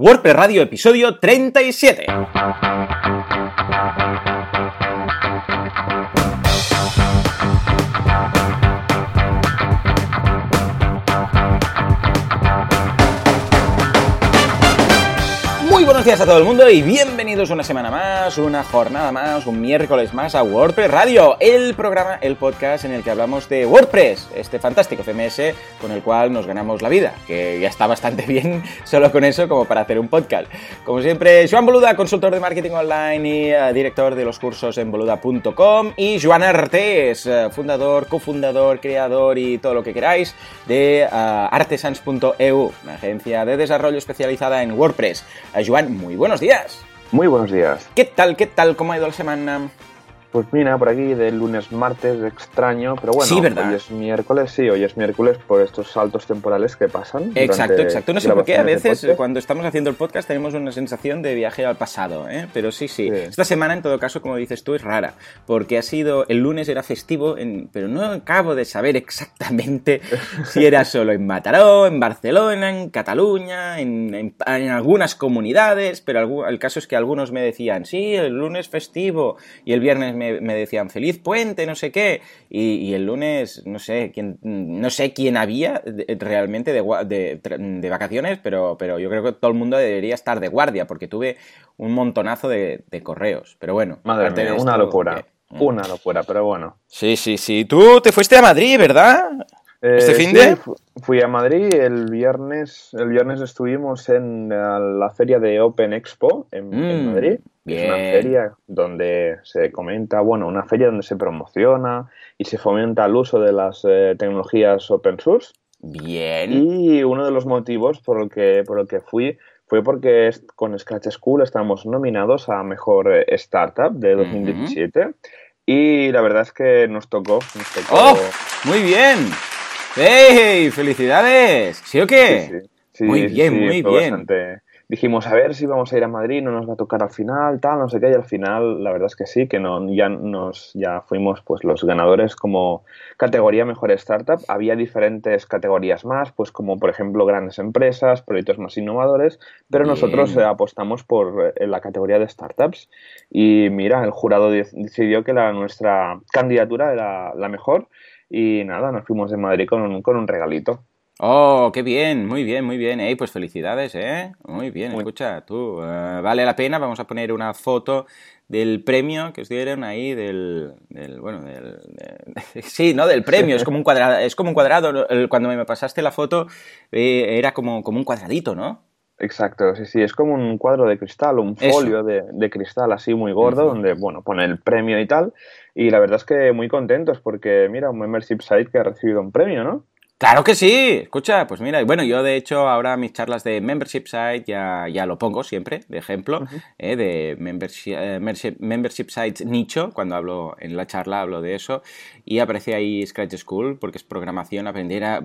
WordPress Radio, episodio 37. Buenos a todo el mundo y bienvenidos una semana más, una jornada más, un miércoles más a WordPress Radio, el programa, el podcast en el que hablamos de WordPress, este fantástico CMS con el cual nos ganamos la vida, que ya está bastante bien solo con eso como para hacer un podcast. Como siempre, Joan Boluda, consultor de marketing online y uh, director de los cursos en boluda.com y Joan Artes, uh, fundador, cofundador, creador y todo lo que queráis de uh, artesans.eu, una agencia de desarrollo especializada en WordPress. Joan muy buenos días. Muy buenos días. ¿Qué tal, qué tal? ¿Cómo ha ido la semana? Pues mira, por aquí de lunes, martes, extraño, pero bueno, sí, ¿verdad? hoy es miércoles, sí, hoy es miércoles por estos saltos temporales que pasan. Exacto, exacto. No sé por qué a veces cuando estamos haciendo el podcast tenemos una sensación de viaje al pasado, ¿eh? pero sí, sí, Esta semana, en todo caso, como dices tú, es rara, porque ha sido, el lunes era festivo, pero no acabo de saber exactamente si era solo en Mataró, en Barcelona, en Cataluña, en, algunas comunidades, pero el caso es que algunos me decían, sí, el lunes festivo y el viernes me, decían feliz puente, no sé qué, y, el lunes no sé quién, no sé quién había realmente de, de, vacaciones, pero, pero yo creo que todo el mundo debería estar de guardia, porque tuve un montonazo de, correos. Pero bueno, Madre mía, una locura. Mm. Una locura, pero bueno. Sí, sí, sí. Tú te fuiste a Madrid, ¿verdad? ¿Este eh, fin de? fui a Madrid el viernes. El viernes estuvimos en la feria de Open Expo en, mm, Madrid. Es una feria donde se comenta, bueno, una feria donde se promociona y se fomenta el uso de las eh, tecnologías open source. Bien. Y uno de los motivos por el que, por el que fui fue porque con Scratch School estamos nominados a Mejor eh, Startup de 2017. Y la verdad es que nos tocó. ¡Oh! Muy bien. ¡Hey! ¡Felicidades! ¿Sí o qué? Sí, muy bien, muy bien. Dijimos, a ver si vamos a ir a Madrid, no nos va a tocar al final, tal, no sé qué, y al final la verdad es que sí, que no, ya nos ya fuimos pues los ganadores como categoría mejor startup. Había diferentes categorías más, pues como por ejemplo grandes empresas, proyectos más innovadores, pero nosotros eh, apostamos por eh, la categoría de startups. Y mira, el jurado decidió que la, nuestra candidatura era la mejor y nada, nos fuimos de Madrid con un, con un regalito. Oh, qué bien, muy bien, muy bien. Ey, pues felicidades, ¿eh? Muy bien, escucha, tú, eh, vale la pena, vamos a poner una foto del premio que os dieron ahí del, bueno, del, sí, ¿no? Del premio, es como un cuadrado, es como un cuadrado, cuando me pasaste la foto eh, era como, como un cuadradito, ¿no? Exacto, sí, sí, es como un cuadro de cristal, un folio de, cristal así muy gordo, donde, bueno, pone el premio y tal, y la verdad es que muy contentos porque, mira, un membership site que ha recibido un premio, ¿no? Claro que sí, escucha, pues mira, bueno, yo de hecho ahora mis charlas de membership site ya, ya lo pongo siempre, de ejemplo, eh, de membership, eh, membership, sites nicho, cuando hablo en la charla hablo de eso, y aparece ahí Scratch School, porque es programación, aprender a...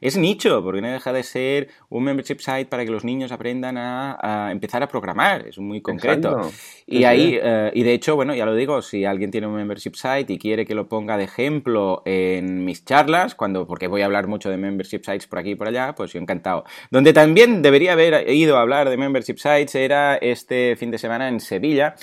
es nicho, porque no deja de ser un membership site para que los niños aprendan a, empezar a programar, es muy concreto. Y ahí, eh, y de hecho, bueno, ya lo digo, si alguien tiene un membership site y quiere que lo ponga de ejemplo en mis charlas, cuando, porque voy a hablar mucho de membership sites por aquí y por allá, pues yo encantado. Donde también debería haber ido a hablar de membership sites era este fin de semana en Sevilla,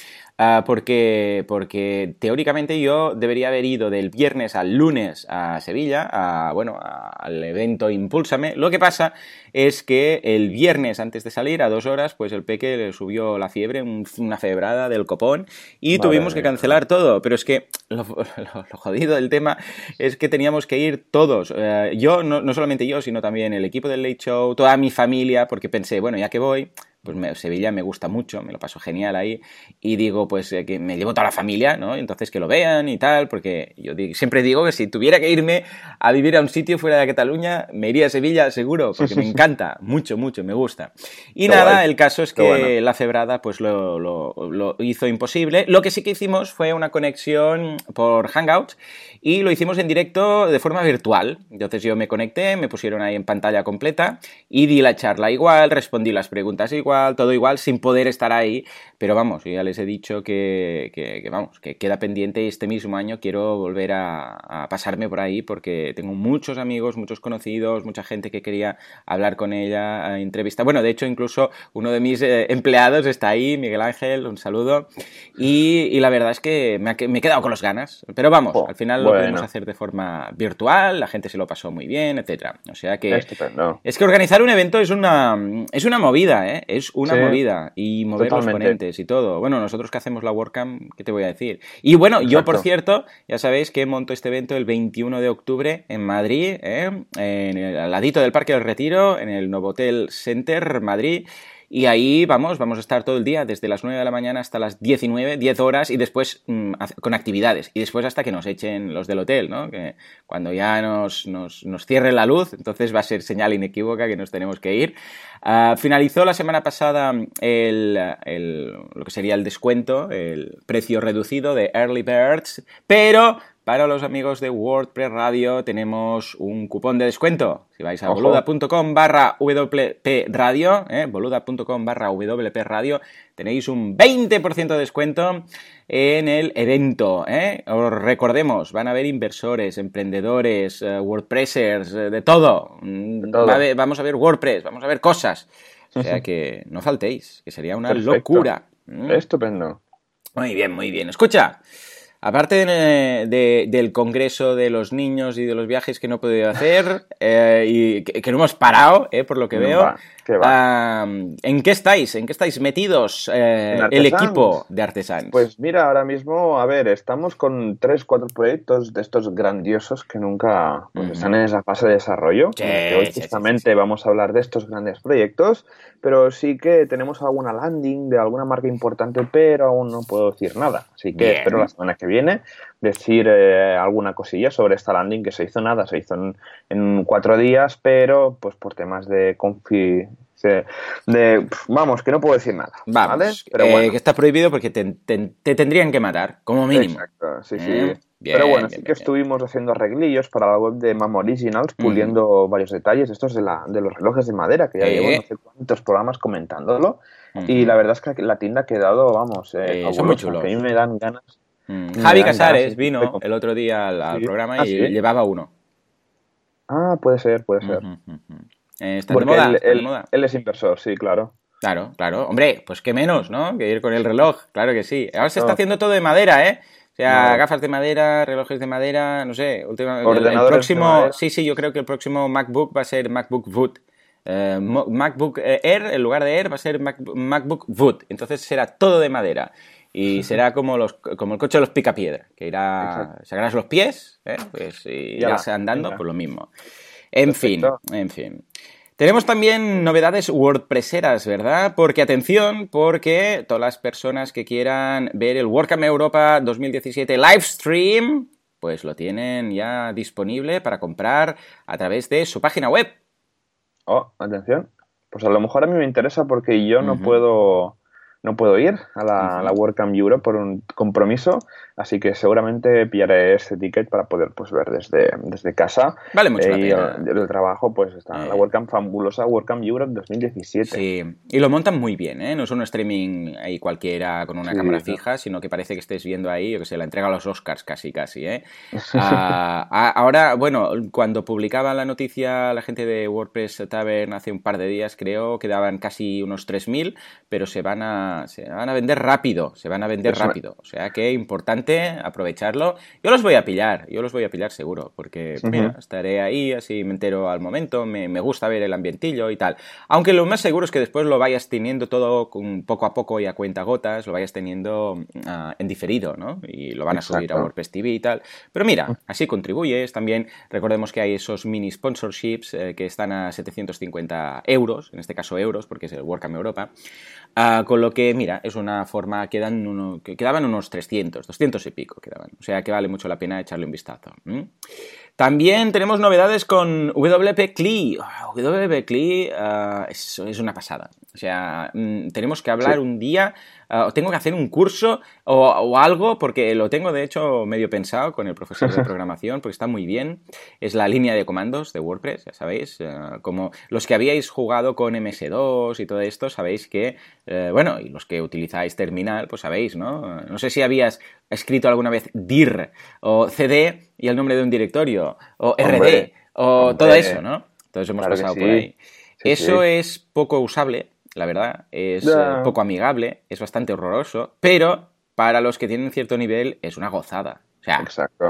Ah, porque, porque teóricamente yo debería haber ido del viernes al lunes a Sevilla, a, bueno, al evento Impúlsame. Lo que pasa es que el viernes antes de salir, a dos horas, pues el peque le subió la fiebre, una febrada del copón, y tuvimos que cancelar todo. Pero es que lo, jodido del tema es que teníamos que ir todos. Eh, yo, no, no solamente yo, sino también el equipo del Late Show, toda mi familia, porque pensé, bueno, ya que voy, pues Sevilla me gusta mucho, me lo paso genial ahí y digo pues eh, que me llevo toda la familia, ¿no? Entonces que lo vean y tal, porque yo siempre digo que si tuviera que irme a vivir a un sitio fuera de Cataluña, me iría a Sevilla seguro, porque me encanta, mucho, mucho, me gusta. Y nada, el caso es que la cebrada pues lo, lo, hizo imposible. Lo que sí que hicimos fue una conexión por Hangouts y lo hicimos en directo de forma virtual. Entonces yo me conecté, me pusieron ahí en pantalla completa y di la charla igual, respondí las preguntas igual, igual, todo igual, sin poder estar ahí. Pero vamos, ya les he dicho que, que, vamos, que queda pendiente este mismo año quiero volver a, pasarme por ahí porque tengo muchos amigos, muchos conocidos, mucha gente que quería hablar con ella, a entrevista. Bueno, de hecho, incluso uno de mis eh, empleados está ahí, Miguel Ángel, un saludo. Y, la verdad es que me, he quedado con las ganas. Pero vamos, al final lo podemos hacer de forma virtual, la gente se lo pasó muy bien, etcétera. O sea que es que organizar un evento es una es una movida, ¿eh? Es una movida y mover los ponentes y todo. Bueno, nosotros que hacemos la WordCamp, ¿qué te voy a decir? Y bueno, yo por cierto, ya sabéis que monto este evento el 21 de octubre en Madrid, ¿eh? en el, al ladito del Parque del Retiro, en el Novotel Center Madrid. Y ahí vamos, vamos a estar todo el día, desde las 9 de la mañana hasta las 19, 10 horas y después mm, con actividades. Y después hasta que nos echen los del hotel, ¿no? Que cuando ya nos, nos, nos cierre la luz, entonces va a ser señal inequívoca que nos tenemos que ir. Ah, finalizó la semana pasada el, el, lo que sería el descuento, el precio reducido de Early Birds, pero para los amigos de WordPress Radio tenemos un cupón de descuento. Si vais a boluda.com barra WP Radio, eh, boluda.com barra WP Radio, tenéis un 20% de descuento en el evento. Eh. Os recordemos, van a haber inversores, emprendedores, eh, WordPressers, de todo. Mm, vamos a ver WordPress, vamos a ver cosas. O sea que no faltéis, que sería una locura. Mm. Estupendo. Muy bien, muy bien. Escucha. Aparte del congreso de los niños y de los viajes que no he podido hacer eh, y que, no hemos parado, eh, por lo que veo, ¿En qué estáis? ¿En qué estáis metidos eh, el equipo de Artesans? Pues mira, ahora mismo, a ver, estamos con tres, cuatro proyectos de estos grandiosos que nunca pues, están en esa fase de desarrollo. hoy justamente vamos a hablar de estos grandes proyectos, pero sí que tenemos alguna landing de alguna marca importante, pero aún no puedo decir nada. Así que espero la semana que viene decir eh, alguna cosilla sobre esta landing que se hizo nada, se hizo en, cuatro días, pero pues por temas de confi de, vamos, que no puedo decir nada. Vamos, Pero eh, que está prohibido porque te, tendrían que matar, como mínimo. Exacto, sí, sí. Eh, pero bueno, sí que estuvimos haciendo arreglillos para la web de Mam Originals, puliendo varios detalles, estos de, la, de los relojes de madera, que ya llevo no sé cuántos programas comentándolo. Y la verdad es que la tienda ha quedado, vamos, eh, son muy chulos. Que a mí me dan ganas Mm. Javi Casares vino el otro día al, programa ¿Ah, y llevaba uno. Ah, puede ser, puede ser. Eh, está, de moda, él, es inversor, sí, claro. Claro, claro. Hombre, pues qué menos, ¿no? Que ir con el reloj, claro que sí. Ahora se está haciendo todo de madera, ¿eh? O sea, gafas de madera, relojes de madera, no sé. el, próximo, sí, sí, yo creo que el próximo MacBook va a ser MacBook Wood. Eh, MacBook eh, Air, en lugar de Air, va a ser MacBook Wood. Entonces será todo de madera. Y será como, los, como el coche de los picapiedra, que irá, sacarás los pies, ¿eh? pues irás andando, por pues lo mismo. En fin, en fin. Tenemos también novedades WordPresseras, ¿verdad? Porque atención, porque todas las personas que quieran ver el WordCamp Europa 2017 live stream, pues lo tienen ya disponible para comprar a través de su página web. Oh, atención. Pues a lo mejor a mí me interesa porque yo no puedo no puedo ir a la, la WordCamp Europe por un compromiso, así que seguramente pillaré ese ticket para poder pues ver desde, desde casa. Vale mucho eh, el, trabajo pues está la eh. WordCamp fabulosa WordCamp Europe 2017. Sí, y lo montan muy bien, ¿eh? No es un streaming ahí cualquiera con una cámara fija, sino que parece que estés viendo ahí, yo que sé, la entrega a los Oscars casi, casi, ¿eh? Ah, ahora, bueno, cuando publicaba la noticia la gente de WordPress Tavern hace un par de días, creo, quedaban casi unos 3.000, pero se van a se van a vender rápido, se van a vender rápido. O sea que importante aprovecharlo. Yo los voy a pillar, yo los voy a pillar seguro, porque estaré ahí, así me entero al momento, me, gusta ver el ambientillo y tal. Aunque lo más seguro es que después lo vayas teniendo todo con, poco a poco y a cuenta gotas, lo vayas teniendo ah, en diferido, ¿no? Y lo van a subir a WordPress TV y tal. Pero mira, así contribuyes también. Recordemos que hay esos mini sponsorships eh, que están a 750 euros, en este caso euros, porque es el WordCamp Europa. Ah, con lo que que, mira, es una forma, quedan uno, que quedaban unos 300, 200 y pico quedaban. O sea que vale mucho la pena echarle un vistazo. También tenemos novedades con WP CLI. Ah, WP CLI ah, es, una pasada. O sea, mm, tenemos que hablar un día, uh, tengo que hacer un curso o, algo, porque lo tengo de hecho medio pensado con el profesor de programación, porque está muy bien. Es la línea de comandos de WordPress, ya sabéis. como los que habíais jugado con MS2 y todo esto, sabéis que, eh, bueno, y los que utilizáis terminal, pues sabéis, ¿no? No sé si habías escrito alguna vez dir o cd y el nombre de un directorio, o RD, o todo eso, ¿no? Entonces hemos pasado por ahí. eso es poco usable, la verdad, es eh, poco amigable, es bastante horroroso, pero para los que tienen cierto nivel es una gozada. O sea,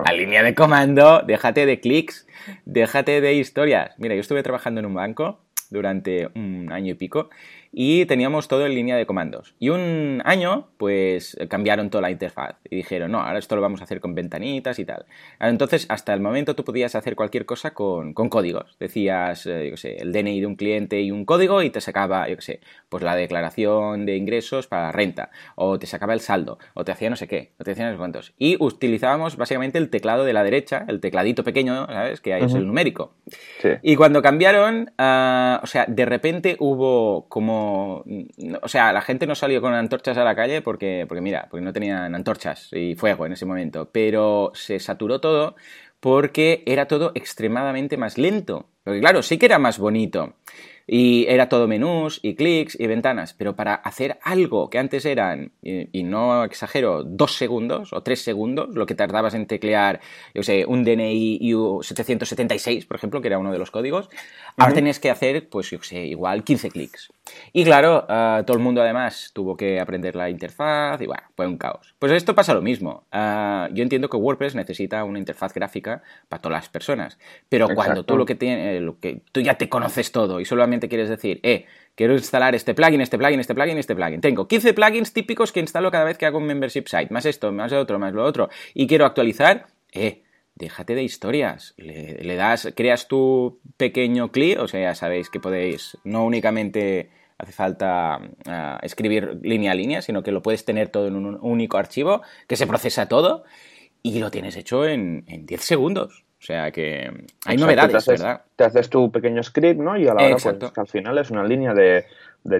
la línea de comando, déjate de clics, déjate de historias. Mira, yo estuve trabajando en un banco durante un año y pico y teníamos todo en línea de comandos. Y un año, pues cambiaron toda la interfaz y dijeron, no, ahora esto lo vamos a hacer con ventanitas y tal. Entonces, hasta el momento tú podías hacer cualquier cosa con, códigos. Decías, eh, yo qué sé, el DNI de un cliente y un código y te sacaba, yo qué sé, pues la declaración de ingresos para renta, o te sacaba el saldo, o te hacía no sé qué, o te hacía no sé cuántos. Y utilizábamos básicamente el teclado de la derecha, el tecladito pequeño, ¿sabes? Que ahí es el numérico. Y cuando cambiaron, ah, o sea, de repente hubo como o sea, la gente no salió con antorchas a la calle porque, porque mira, porque no tenían antorchas y fuego en ese momento, pero se saturó todo porque era todo extremadamente más lento. Porque claro, sí que era más bonito. Y era todo menús y clics y ventanas, pero para hacer algo que antes eran, y, no exagero, dos segundos o tres segundos, lo que tardabas en teclear, yo sé, un DNI U776, por ejemplo, que era uno de los códigos, ahora tenías que hacer, pues yo sé, igual 15 clics. Y claro, ah, todo el mundo además tuvo que aprender la interfaz y bueno, fue un caos. Pues esto pasa lo mismo. Ah, yo entiendo que WordPress necesita una interfaz gráfica para todas las personas, pero cuando tú lo que tienes, lo que tú ya te conoces todo y solamente quieres decir, eh, quiero instalar este plugin, este plugin, este plugin, este plugin. Tengo 15 plugins típicos que instalo cada vez que hago un membership site, más esto, más lo otro, más lo otro, y quiero actualizar, eh, déjate de historias. Le, das, creas tu pequeño clip, o sea, ya sabéis que podéis, no únicamente hace falta ah, escribir línea a línea, sino que lo puedes tener todo en un único archivo, que se procesa todo, y lo tienes hecho en, en 10 segundos. O sea que hay novedades, ¿verdad? Te haces tu pequeño script, ¿no? Y a la hora, pues, que al final es una línea de,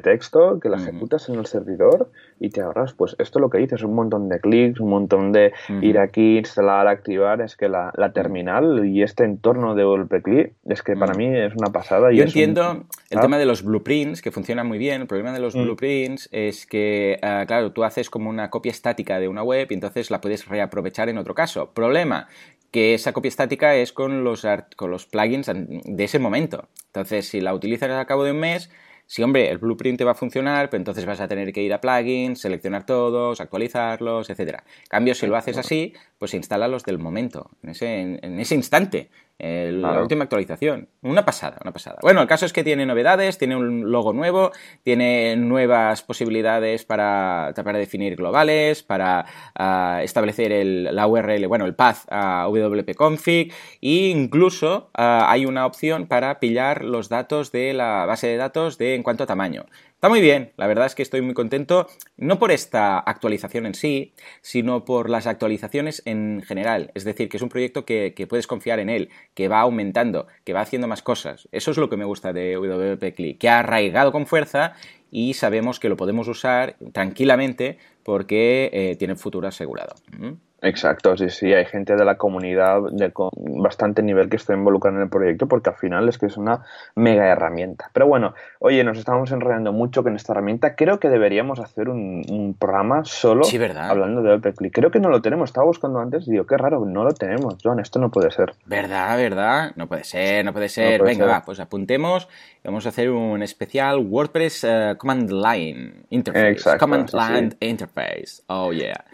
texto que la ejecutas en el servidor y te ahorras, pues esto lo que dices, un montón de clics, un montón de ir aquí, instalar, activar, es que la, terminal y este entorno de WP es que para mí es una pasada. Y Yo entiendo el tema de los blueprints, que funciona muy bien. El problema de los mm. blueprints es que, ah, claro, tú haces como una copia estática de una web y entonces la puedes reaprovechar en otro caso. Problema, que esa copia estática es con los, con los plugins de ese momento. Entonces, si la utilizas al cabo de un mes, si, hombre, el blueprint te va a funcionar, pero entonces vas a tener que ir a plugins, seleccionar todos, actualizarlos, etc. cambio, si lo haces así, pues instala los del momento, en ese, en ese instante la última actualización. Una pasada, una pasada. Bueno, el caso es que tiene novedades, tiene un logo nuevo, tiene nuevas posibilidades para, para definir globales, para ah, establecer el, la URL, bueno, el path a wp-config e incluso ah, hay una opción para pillar los datos de la base de datos de en cuanto a tamaño. Está muy bien, la verdad es que estoy muy contento, no por esta actualización en sí, sino por las actualizaciones en general. Es decir, que es un proyecto que, puedes confiar en él, que va aumentando, que va haciendo más cosas. Eso es lo que me gusta de WP Click, que ha arraigado con fuerza y sabemos que lo podemos usar tranquilamente porque eh, tiene futuro asegurado. ¿Mm? Exacto, sí, sí, hay gente de la comunidad de bastante nivel que está involucrada en el proyecto porque al final es que es una mega herramienta. Pero bueno, oye, nos estamos enredando mucho con esta herramienta. Creo que deberíamos hacer un, programa solo hablando de OpenClick. Creo que no lo tenemos. Estaba buscando antes y digo, qué raro, no lo tenemos. John, esto no puede ser. ¿Verdad, verdad? No puede ser, no puede ser. Venga, va, pues apuntemos. Vamos a hacer un especial WordPress eh, Command Line Interface. Command Line Interface. Oh, yeah.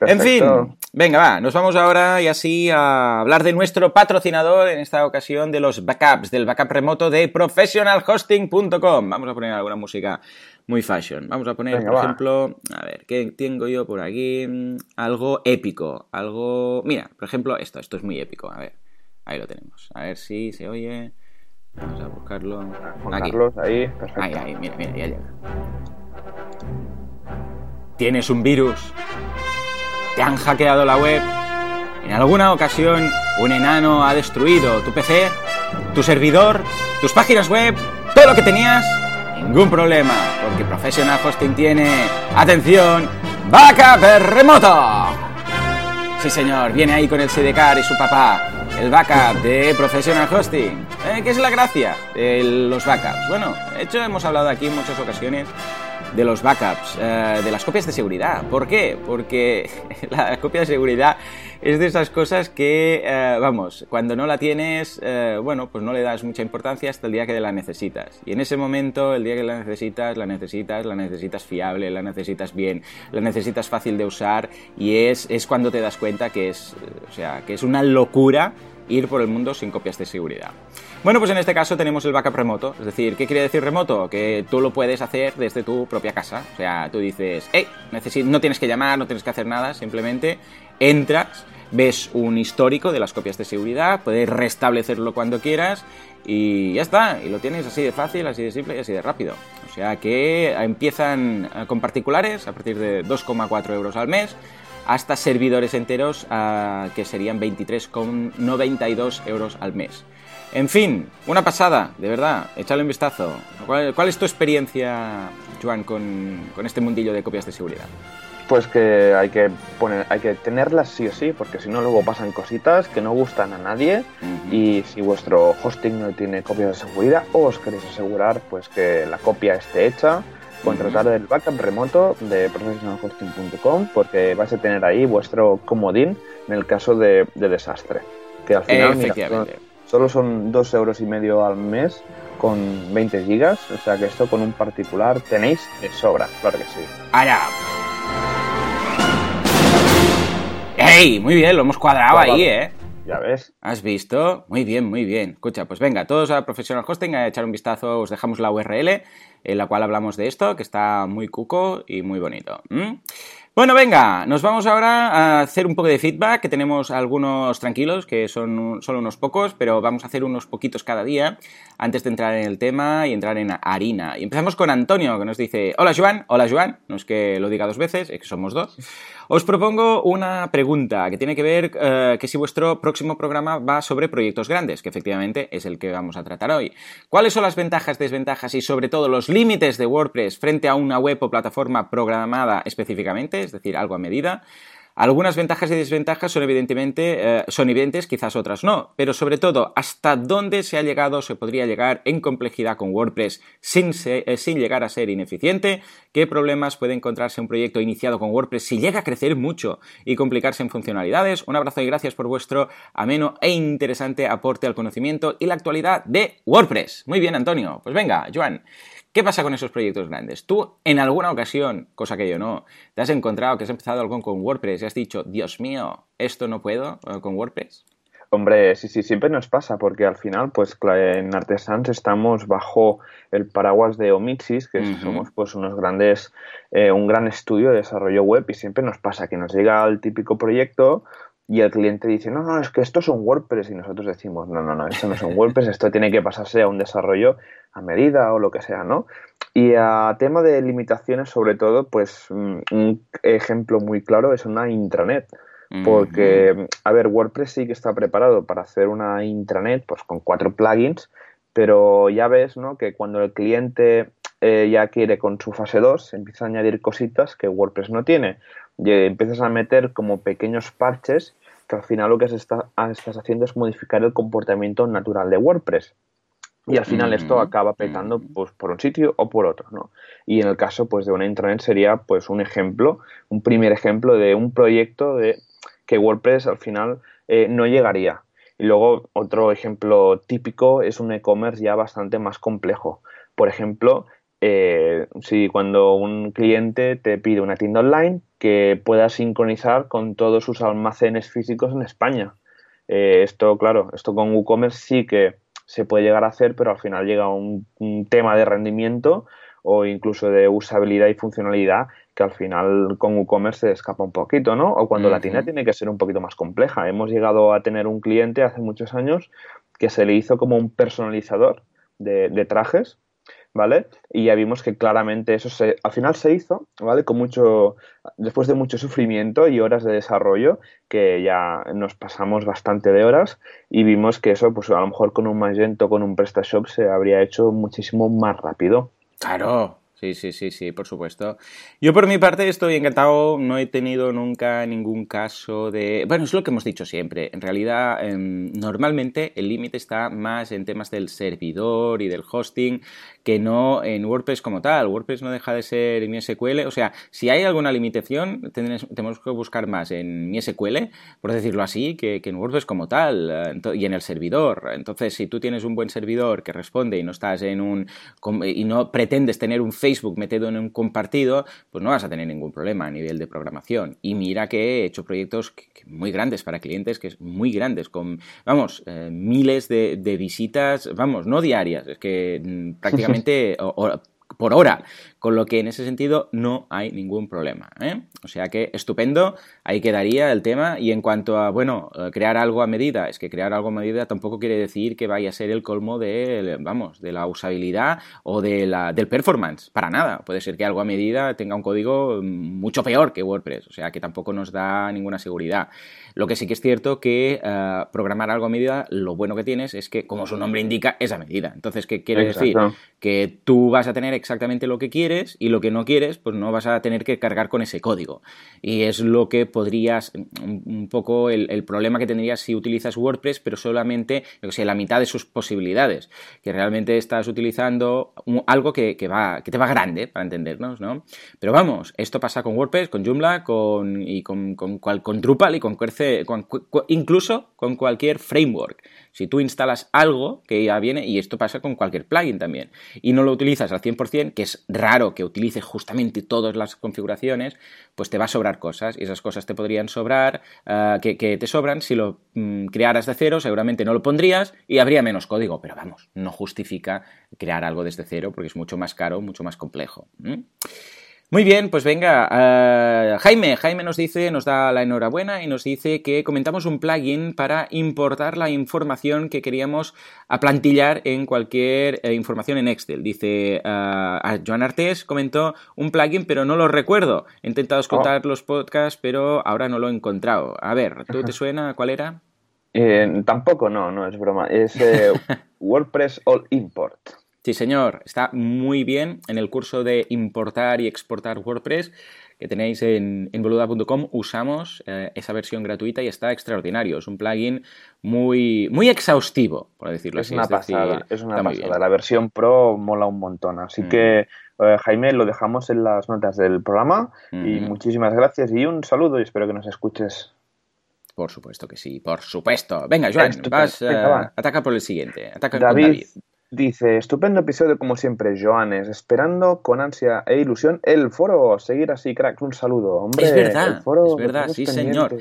En fin, venga, va, nos vamos ahora y así a hablar de nuestro patrocinador, en esta ocasión de los backups, del backup remoto de professionalhosting.com. Vamos a poner alguna música muy fashion. Vamos a poner, por ejemplo, a ver, ¿qué tengo yo por aquí? Algo épico, algo... Mira, por ejemplo, esto, esto es muy épico, a ver, ahí lo tenemos. A ver si se oye. Vamos a buscarlo. Carlos, ahí, perfecto. Ahí, ahí, mira, mira, ya llega. tienes un virus, te han hackeado la web, en alguna ocasión un enano ha destruido tu PC, tu servidor, tus páginas web, todo lo que tenías, ningún problema, porque Professional Hosting tiene, atención, backup remoto. Sí señor, viene ahí con el SDK y su papá, el backup de Professional Hosting. Eh, ¿Qué es la gracia de los backups? Bueno, de hecho hemos hablado aquí en muchas ocasiones de los backups, eh, de las copias de seguridad. ¿Por qué? Porque la copia de seguridad es de esas cosas que, eh, vamos, cuando no la tienes, eh, bueno, pues no le das mucha importancia hasta el día que la necesitas. Y en ese momento, el día que la necesitas, la necesitas, la necesitas fiable, la necesitas bien, la necesitas fácil de usar y es, es cuando te das cuenta que es, o sea, que es una locura ir por el mundo sin copias de seguridad. Bueno, pues en este caso tenemos el backup remoto. Es decir, ¿qué quiere decir remoto? Que tú lo puedes hacer desde tu propia casa. O sea, tú dices, hey, no tienes que llamar, no tienes que hacer nada, simplemente entras, ves un histórico de las copias de seguridad, puedes restablecerlo cuando quieras y ya está. Y lo tienes así de fácil, así de simple y así de rápido. O sea que empiezan con particulares a partir de 2,4 euros al mes hasta servidores enteros ah, que serían 23,92 euros al mes. En fin, una pasada, de verdad, échale un vistazo. ¿Cuál, es tu experiencia, Joan, con, este mundillo de copias de seguridad? Pues que hay que poner, hay que tenerlas sí o sí, porque si no luego pasan cositas que no gustan a nadie y si vuestro hosting no tiene copias de seguridad o os queréis asegurar pues que la copia esté hecha, contratar el backup remoto de professionalhosting.com porque vais a tener ahí vuestro comodín en el caso de, desastre. Que al final, Solo son dos euros y medio al mes con 20 gigas, o sea que esto con un particular tenéis de sobra, claro que sí. ¡Allá! ¡Ey! Muy bien, lo hemos cuadrado ahí, ¿eh? Ya ves. ¿Has visto? Muy bien, muy bien. Escucha, pues venga, todos a Professional Hosting a echar un vistazo, os dejamos la URL en la cual hablamos de esto, que está muy cuco y muy bonito. Bueno, venga, nos vamos ahora a hacer un poco de feedback, que tenemos algunos tranquilos, que son solo unos pocos, pero vamos a hacer unos poquitos cada día antes de entrar en el tema y entrar en harina. Y empezamos con Antonio, que nos dice, hola Joan, hola Joan, no es que lo diga dos veces, es que somos dos. Os propongo una pregunta que tiene que ver eh, que si vuestro próximo programa va sobre proyectos grandes, que efectivamente es el que vamos a tratar hoy. ¿Cuáles son las ventajas, desventajas y sobre todo los límites de WordPress frente a una web o plataforma programada específicamente, es decir, algo a medida? Algunas ventajas y desventajas son evidentemente eh, son evidentes, quizás otras no, pero sobre todo hasta dónde se ha llegado, se podría llegar en complejidad con WordPress sin, eh, sin llegar a ser ineficiente, qué problemas puede encontrarse un proyecto iniciado con WordPress si llega a crecer mucho y complicarse en funcionalidades. Un abrazo y gracias por vuestro ameno e interesante aporte al conocimiento y la actualidad de WordPress. Muy bien, Antonio. Pues venga, Joan. ¿Qué pasa con esos proyectos grandes? Tú, en alguna ocasión, cosa que yo no, te has encontrado que has empezado algo con WordPress y has dicho, Dios mío, esto no puedo eh, con WordPress. Hombre, sí, sí, siempre nos pasa, porque al final, pues en Artesans estamos bajo el paraguas de Omixis, que somos pues unos grandes, eh, un gran estudio de desarrollo web, y siempre nos pasa que nos llega el típico proyecto y el cliente dice, no, no, es que esto es un WordPress, y nosotros decimos, no, no, no, esto no es un WordPress, esto tiene que pasarse a un desarrollo a medida o lo que sea, ¿no? Y a tema de limitaciones, sobre todo, pues mm, un ejemplo muy claro es una intranet. Porque, a ver, WordPress sí que está preparado para hacer una intranet, pues con cuatro plugins, pero ya ves, ¿no? Que cuando el cliente eh, ya quiere con su fase 2, empieza a añadir cositas que WordPress no tiene. Y empiezas a meter como pequeños parches que al final lo que se está, estás haciendo es modificar el comportamiento natural de WordPress. Y al final esto mm, acaba petando mm. pues, por un sitio o por otro, ¿no? Y en el caso pues, de una intranet sería pues, un ejemplo, un primer ejemplo de un proyecto de que WordPress al final eh, no llegaría. Y luego otro ejemplo típico es un e-commerce ya bastante más complejo. Por ejemplo, eh, si cuando un cliente te pide una tienda online que pueda sincronizar con todos sus almacenes físicos en España. Eh, esto, claro, esto con WooCommerce sí que se puede llegar a hacer, pero al final llega un, un tema de rendimiento o incluso de usabilidad y funcionalidad que al final con WooCommerce se escapa un poquito, ¿no? O cuando la tienda tiene que ser un poquito más compleja. Hemos llegado a tener un cliente hace muchos años que se le hizo como un personalizador de, trajes, ¿vale? Y ya vimos que claramente eso se, al final se hizo, ¿vale? Con mucho, después de mucho sufrimiento y horas de desarrollo, que ya nos pasamos bastante de horas y vimos que eso, pues a lo mejor con un Magento, con un PrestaShop se habría hecho muchísimo más rápido. Claro, Sí, sí, sí, sí, por supuesto. Yo por mi parte estoy encantado, no he tenido nunca ningún caso de... Bueno, es lo que hemos dicho siempre. En realidad, em, normalmente el límite está más en temas del servidor y del hosting que no en WordPress como tal. WordPress no deja de ser MySQL. O sea, si hay alguna limitación, tenemos que buscar más en MySQL, por decirlo así, que, en WordPress como tal eh, y en el servidor. Entonces, si tú tienes un buen servidor que responde y no estás en un... y no pretendes tener un Facebook metido en un compartido, pues no vas a tener ningún problema a nivel de programación. Y mira que he hecho proyectos muy grandes para clientes, que es muy grandes, con, vamos, eh, miles de, visitas, vamos, no diarias, es que mm, por hora, con lo que en ese sentido no hay ningún problema. ¿eh? O sea que estupendo, ahí quedaría el tema. Y en cuanto a, bueno, eh, crear algo a medida, es que crear algo a medida tampoco quiere decir que vaya a ser el colmo de, vamos, de la usabilidad o de la, del performance, para nada. Puede ser que algo a medida tenga un código mucho peor que WordPress, o sea que tampoco nos da ninguna seguridad. Lo que sí que es cierto que eh, programar algo a medida, lo bueno que tienes es que, como su nombre indica, es a medida. Entonces, ¿qué quiere decir? Que tú vas a tener exactamente lo que quieres y lo que no quieres, pues no vas a tener que cargar con ese código. Y es lo que podrías, un poco el, problema que tendrías si utilizas WordPress, pero solamente, yo sé, la mitad de sus posibilidades. Que realmente estás utilizando algo que, va, que te va grande, para entendernos, ¿no? Pero vamos, esto pasa con WordPress, con Joomla, con, y con, con, con Drupal y con, con incluso con cualquier framework. Si tú instalas algo que ya viene, y esto pasa con cualquier plugin también, y no lo utilizas al 100%, que es raro que utilices justamente todas las configuraciones, pues te va a sobrar cosas, y esas cosas te podrían sobrar, ah, que, te sobran, si lo mm, crearas de cero, seguramente no lo pondrías y habría menos código, pero vamos, no justifica crear algo desde cero porque es mucho más caro, mucho más complejo. Muy bien, pues venga, eh, Jaime, Jaime nos dice, nos da la enhorabuena y nos dice que comentamos un plugin para importar la información que queríamos aplantillar en cualquier eh, información en Excel. Dice, uh, Joan Artés comentó un plugin, pero no lo recuerdo. He intentado escuchar oh. los podcasts, pero ahora no lo he encontrado. A ver, ¿tú te suena cuál era? tampoco, no, no es broma. Es WordPress All Import. Sí, señor, está muy bien en el curso de importar y exportar WordPress que tenéis en, en boluda.com. Usamos eh, esa versión gratuita y está extraordinario. Es un plugin muy, muy exhaustivo, por decirlo así. Una es pasada, es una pasada. La versión Pro mola un montón. Así mm. que, eh, Jaime, lo dejamos en las notas del programa. Y muchísimas gracias y un saludo y espero que nos escuches por supuesto que sí, por supuesto. Venga, Joan, vas, eh, ataca por el siguiente. Ataca con David. Dice, estupendo episodio como siempre, Joanes, esperando con ansia e ilusión el foro. Seguir así, crack, un saludo. Hombre, es verdad, es verdad, sí señor.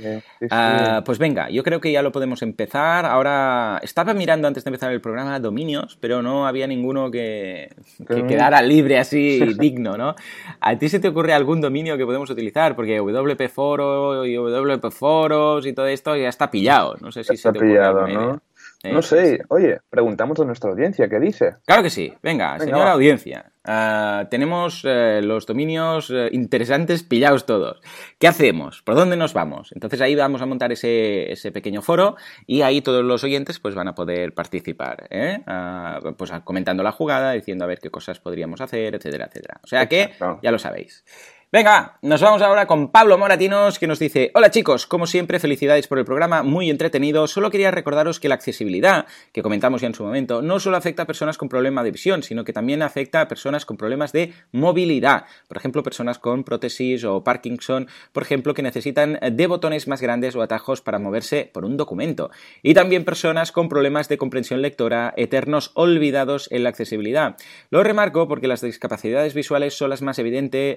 Ah, pues venga, yo creo que ya lo podemos empezar. Ahora, estaba mirando antes de empezar el programa dominios, pero no había ninguno que, quedara libre así, digno, ¿no? ¿A ti se te ocurre algún dominio que podemos utilizar? Porque WP Foro y WP Foros y todo esto ya está pillado. No sé si se te ocurre ¿no? No sé, oye, preguntamos a nuestra audiencia, ¿qué dice? Claro que sí, venga, señora audiencia, ah, tenemos eh, los dominios eh, interesantes pillados todos. ¿Qué hacemos? ¿Por dónde nos vamos? Entonces ahí vamos a montar ese, pequeño foro y ahí todos los oyentes pues van a poder participar, ¿eh? ah, pues comentando la jugada, diciendo a ver qué cosas podríamos hacer, etcétera, etcétera. O sea que ya lo sabéis. Venga, nos vamos ahora con Pablo Moratinos que nos dice, hola chicos, como siempre felicidades por el programa, muy entretenido, solo quería recordaros que la accesibilidad, que comentamos ya en su momento, no solo afecta a personas con problema de visión, sino que también afecta a personas con problemas de movilidad, por ejemplo, personas con prótesis o Parkinson, por ejemplo, que necesitan de botones más grandes o atajos para moverse por un documento, y también personas con problemas de comprensión lectora eternos olvidados en la accesibilidad. Lo remarco porque las discapacidades visuales son las más evidentes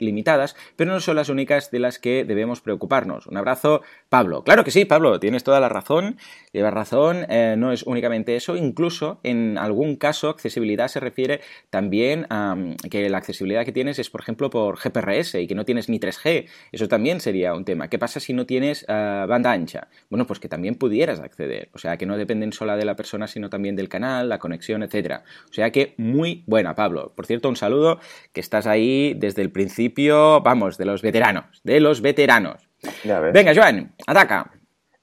limitadas, pero no son las únicas de las que debemos preocuparnos. Un abrazo, Pablo. Claro que sí, Pablo, tienes toda la razón, llevas razón, eh, no es únicamente eso, incluso en algún caso accesibilidad se refiere también a mm, que la accesibilidad que tienes es, por ejemplo, por GPRS y que no tienes ni 3G. Eso también sería un tema. ¿Qué pasa si no tienes eh, banda ancha? Bueno, pues que también pudieras acceder. O sea, que no dependen solo de la persona, sino también del canal, la conexión, etcétera. O sea que muy buena, Pablo. Por cierto, un saludo que estás ahí desde el principio, vamos, de los veteranos, de los veteranos. Venga, Joan, ataca.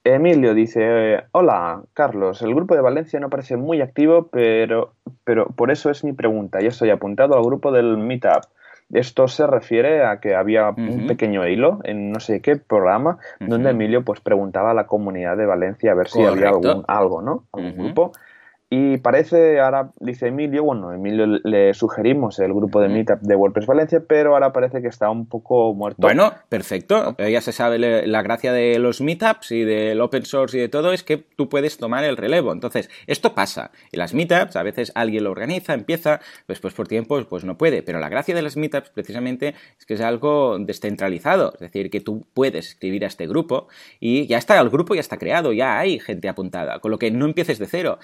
Emilio dice, hola Carlos, el grupo de Valencia no parece muy activo, pero, pero por eso es mi pregunta. Ya estoy apuntado al grupo del Meetup. Esto se refiere a que había un pequeño hilo en no sé qué programa donde Emilio pues preguntaba a la comunidad de Valencia a ver si había algún, algo, ¿no? Algún grupo. Y parece, ahora dice Emilio, bueno, Emilio le sugerimos el grupo de Meetup de WordPress Valencia, pero ahora parece que está un poco muerto. Bueno, perfecto. Ya se sabe la gracia de los Meetups y del open source y de todo es que tú puedes tomar el relevo. Entonces, esto pasa. Y las Meetups, a veces alguien lo organiza, empieza, después por tiempo, pues no puede. Pero la gracia de las Meetups precisamente es que es algo descentralizado. Es decir, que tú puedes escribir a este grupo y ya está, el grupo ya está creado, ya hay gente apuntada. Con lo que no empieces de cero.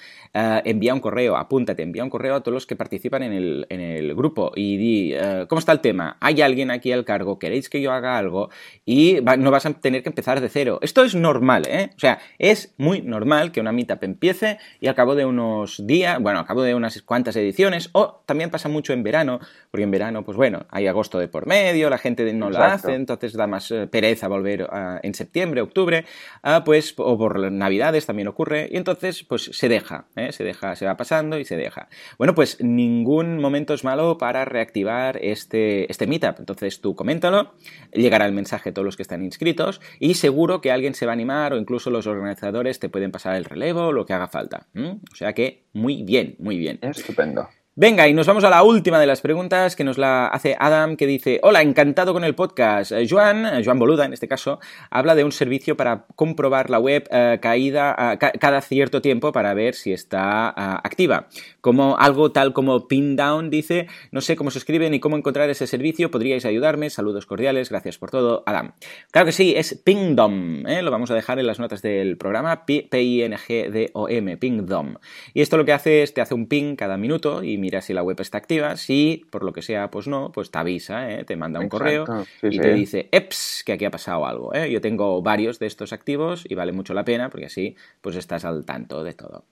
Envía un correo, apúntate, envía un correo a todos los que participan en el, grupo y di, eh, ¿cómo está el tema? ¿Hay alguien aquí al cargo? ¿Queréis que yo haga algo? Y no vas a tener que empezar de cero. Esto es normal, ¿eh? O sea, es muy normal que una meetup empiece y al cabo de unos días, bueno, al cabo de unas cuantas ediciones, o también pasa mucho en verano, porque en verano, pues bueno, hay agosto de por medio, la gente no lo hace, entonces da más eh, pereza volver en septiembre, octubre, ah, pues, o por navidades también ocurre, y entonces, pues se deja, ¿eh? se deja, se va pasando y se deja. Bueno, pues ningún momento es malo para reactivar este, este meetup. Entonces tú coméntalo, llegará el mensaje a todos los que están inscritos y seguro que alguien se va a animar o incluso los organizadores te pueden pasar el relevo, lo que haga falta. O sea que muy bien, muy bien. Estupendo. Venga, y nos vamos a la última de las preguntas que nos la hace Adam, que dice, hola, encantado con el podcast. Eh, Joan, eh, Joan Boluda en este caso, habla de un servicio para comprobar la web eh, caída cada cierto tiempo para ver si está activa. Como algo tal como pin down, dice, no sé cómo se escribe ni cómo encontrar ese servicio, podríais ayudarme, saludos cordiales, gracias por todo, Adam. Claro que sí, es pingdom, lo vamos a dejar en las notas del programa, P-I-N-G-D-O-M, pingdom. Y esto lo que hace es, te hace un ping cada minuto y mira si la web está activa. Si por lo que sea, pues no, pues te avisa, ¿eh? te manda un correo y te dice, eps, que aquí ha pasado algo. ¿eh? Yo tengo varios de estos activos y vale mucho la pena porque así pues estás al tanto de todo.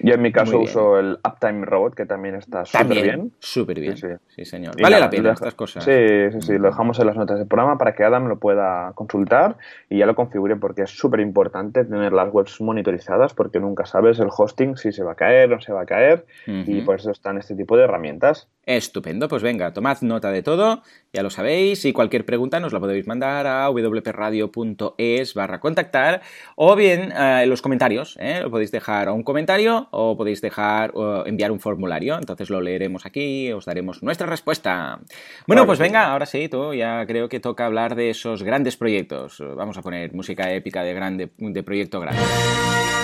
Yo en mi caso uso el Uptime Robot, que también está súper bien. Súper bien, sí, señor. vale la pena estas cosas. Sí, sí, sí, lo dejamos en las notas del programa para que Adam lo pueda consultar y ya lo configure porque es súper importante tener las webs monitorizadas porque nunca sabes el hosting si se va a caer o no se va a caer y por eso están este tipo de herramientas. Estupendo, pues venga, tomad nota de todo, ya lo sabéis, y cualquier pregunta nos la podéis mandar a wpradio.es barra contactar o bien eh, en los comentarios, ¿eh? lo podéis dejar un comentario o podéis dejar enviar un formulario, entonces lo leeremos aquí os daremos nuestra respuesta. Bueno, pues venga, ahora sí, tú ya creo que toca hablar de esos grandes proyectos. Vamos a poner música épica de, grande, de proyecto grande.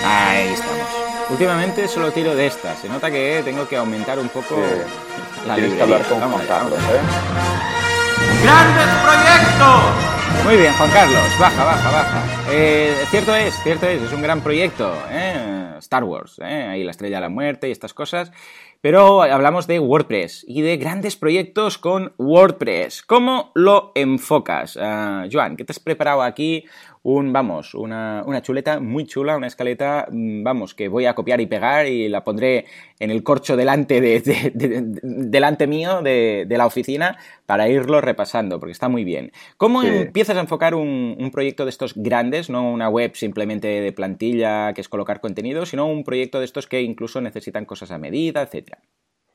Ahí estamos. Últimamente solo tiro de estas. Se nota que tengo que aumentar un poco la Tienes que hablar con Juan Carlos, ¿eh? ¡Grandes proyectos! Muy bien, Juan Carlos. Baja, baja, baja. Eh, cierto es, cierto es. Es un gran proyecto. ¿eh? Star Wars. ¿eh? Ahí la estrella de la muerte y estas cosas. Pero hablamos de WordPress y de grandes proyectos con WordPress. ¿Cómo lo enfocas? Uh, Joan, ¿qué te has preparado aquí? Un, vamos, una, chuleta muy chula, una escaleta, mm, vamos, que voy a copiar y pegar y la pondré en el corcho delante, de, delante mío de, la oficina para irlo repasando, porque está muy bien. ¿Cómo empiezas a enfocar un, proyecto de estos grandes, no una web simplemente de plantilla que es colocar contenido, sino un proyecto de estos que incluso necesitan cosas a medida, etcétera?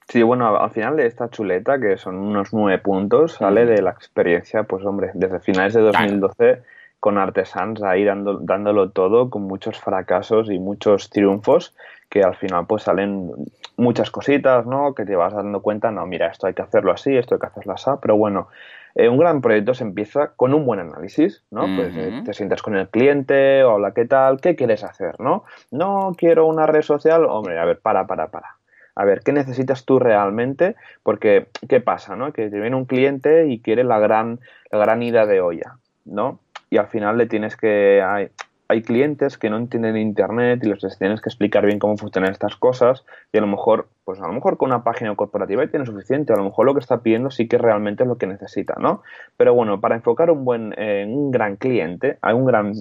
Sí, bueno, al final de esta chuleta, que son unos nueve puntos, sale de la experiencia, pues hombre, desde finales de 2012 con Artesans ahí dando, dándolo todo, con muchos fracasos y muchos triunfos, que al final pues salen muchas cositas, ¿no? Que te vas dando cuenta, no, mira, esto hay que hacerlo así, esto hay que hacerlo así, pero bueno, eh, un gran proyecto se empieza con un buen análisis, ¿no? Pues eh, te sientas con el cliente, hola, ¿qué tal? ¿Qué quieres hacer, no? No quiero una red social, hombre, a ver, para, para, para. a ver, ¿qué necesitas tú realmente? Porque, ¿qué pasa? ¿no? Que te viene un cliente y quiere la gran, la gran ida de olla, ¿no? Y al final le tienes que... Hay, hay clientes que no entienden internet y les tienes que explicar bien cómo funcionan estas cosas y a lo mejor, pues a lo mejor con una página corporativa tiene suficiente, a lo mejor lo que está pidiendo sí que realmente es lo que necesita, ¿no? Pero bueno, para enfocar un buen, eh, un gran cliente, a un gran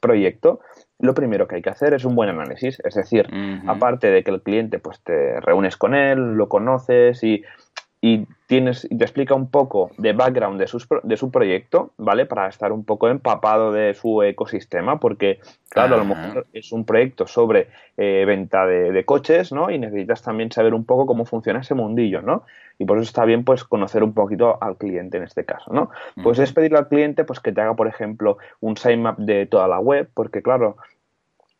proyecto, lo primero que hay que hacer es un buen análisis. Es decir, aparte de que el cliente, pues te reúnes con él, lo conoces y, y tienes, y te explica un poco de background de, sus, de su proyecto, ¿vale? Para estar un poco empapado de su ecosistema, porque, claro, a lo mejor es un proyecto sobre eh, venta de, coches, ¿no? Y necesitas también saber un poco cómo funciona ese mundillo, ¿no? Y por eso está bien, pues, conocer un poquito al cliente en este caso, ¿no? Pues es pedirle al cliente, pues, que te haga, por ejemplo, un sitemap de toda la web, porque, claro,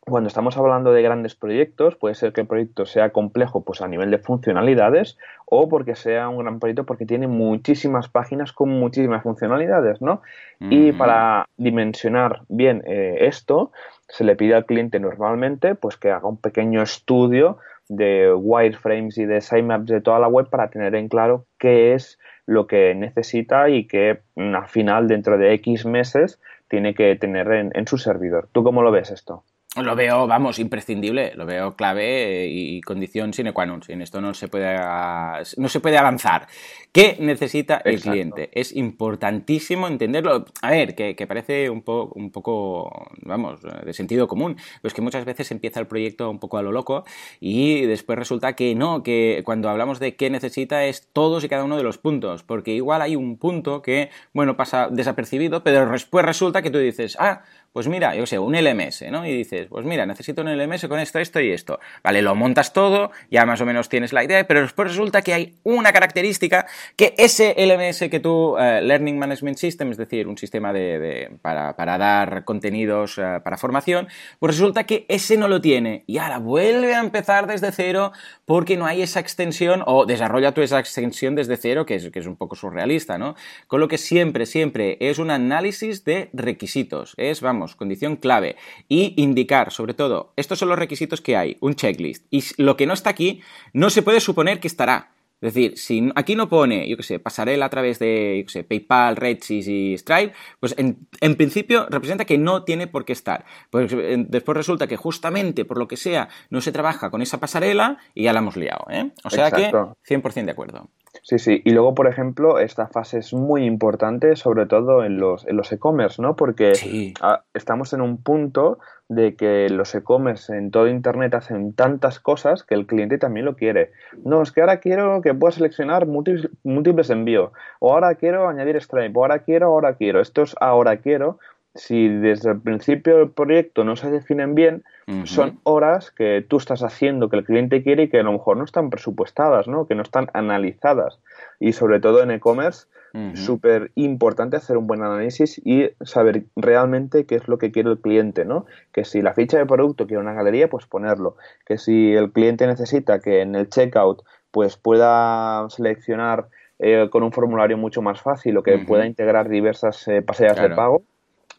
cuando estamos hablando de grandes proyectos, puede ser que el proyecto sea complejo pues a nivel de funcionalidades o porque sea un gran proyecto porque tiene muchísimas páginas con muchísimas funcionalidades, ¿no? Y para dimensionar bien eh, esto, se le pide al cliente normalmente pues que haga un pequeño estudio de wireframes y de sitemaps de toda la web para tener en claro qué es lo que necesita y que mm, al final, dentro de X meses, tiene que tener en su servidor. ¿Tú cómo lo ves esto? Lo veo, vamos, imprescindible, lo veo clave y condición sine qua non. Sin esto no se puede, no se puede avanzar. ¿Qué necesita el cliente? Es importantísimo entenderlo. A ver, que, parece un, un poco, vamos, de sentido común, pero es que muchas veces empieza el proyecto un poco a lo loco y después resulta que no, que cuando hablamos de qué necesita es todos y cada uno de los puntos, porque igual hay un punto que, bueno, pasa desapercibido, pero después resulta que tú dices, ah, pues mira, yo sé, un LMS, ¿no? Y dices, pues mira, necesito un LMS con esto, esto y esto. Vale, lo montas todo, ya más o menos tienes la idea, pero después resulta que hay una característica que ese LMS que tú, eh, Learning Management System, es decir, un sistema de, para, dar contenidos eh, para formación, pues resulta que ese no lo tiene. Y ahora vuelve a empezar desde cero porque no hay esa extensión o desarrolla tú esa extensión desde cero, que es, que es un poco surrealista, ¿no? Con lo que siempre, siempre es un análisis de requisitos. Es, vamos, condición clave. Y indicar, sobre todo, estos son los requisitos que hay, un checklist. Y lo que no está aquí, no se puede suponer que estará. Es decir, si aquí no pone, yo qué sé, pasarela a través de, yo qué sé, PayPal, Redsys y Stripe, pues en, principio representa que no tiene por qué estar. Pues después resulta que justamente por lo que sea no se trabaja con esa pasarela y ya la hemos liado, ¿eh? O sea que 100% de acuerdo. Sí, sí. Y luego, por ejemplo, esta fase es muy importante, sobre todo en los en los e-commerce, ¿no? Porque estamos en un punto de que los e-commerce en todo Internet hacen tantas cosas que el cliente también lo quiere. No, es que ahora quiero que pueda seleccionar múltiples, múltiples envíos. O ahora quiero añadir Stripe. O ahora quiero, ahora quiero. Esto es ahora quiero si desde el principio del proyecto no se definen bien, son horas que tú estás haciendo que el cliente quiere y que a lo mejor no están presupuestadas, ¿no? que no están analizadas. Y sobre todo en e-commerce, súper importante hacer un buen análisis y saber realmente qué es lo que quiere el cliente, ¿no? Que si la ficha de producto quiere una galería, pues ponerlo. Que si el cliente necesita que en el checkout pues pueda seleccionar eh, con un formulario mucho más fácil o que pueda integrar diversas eh, de pago,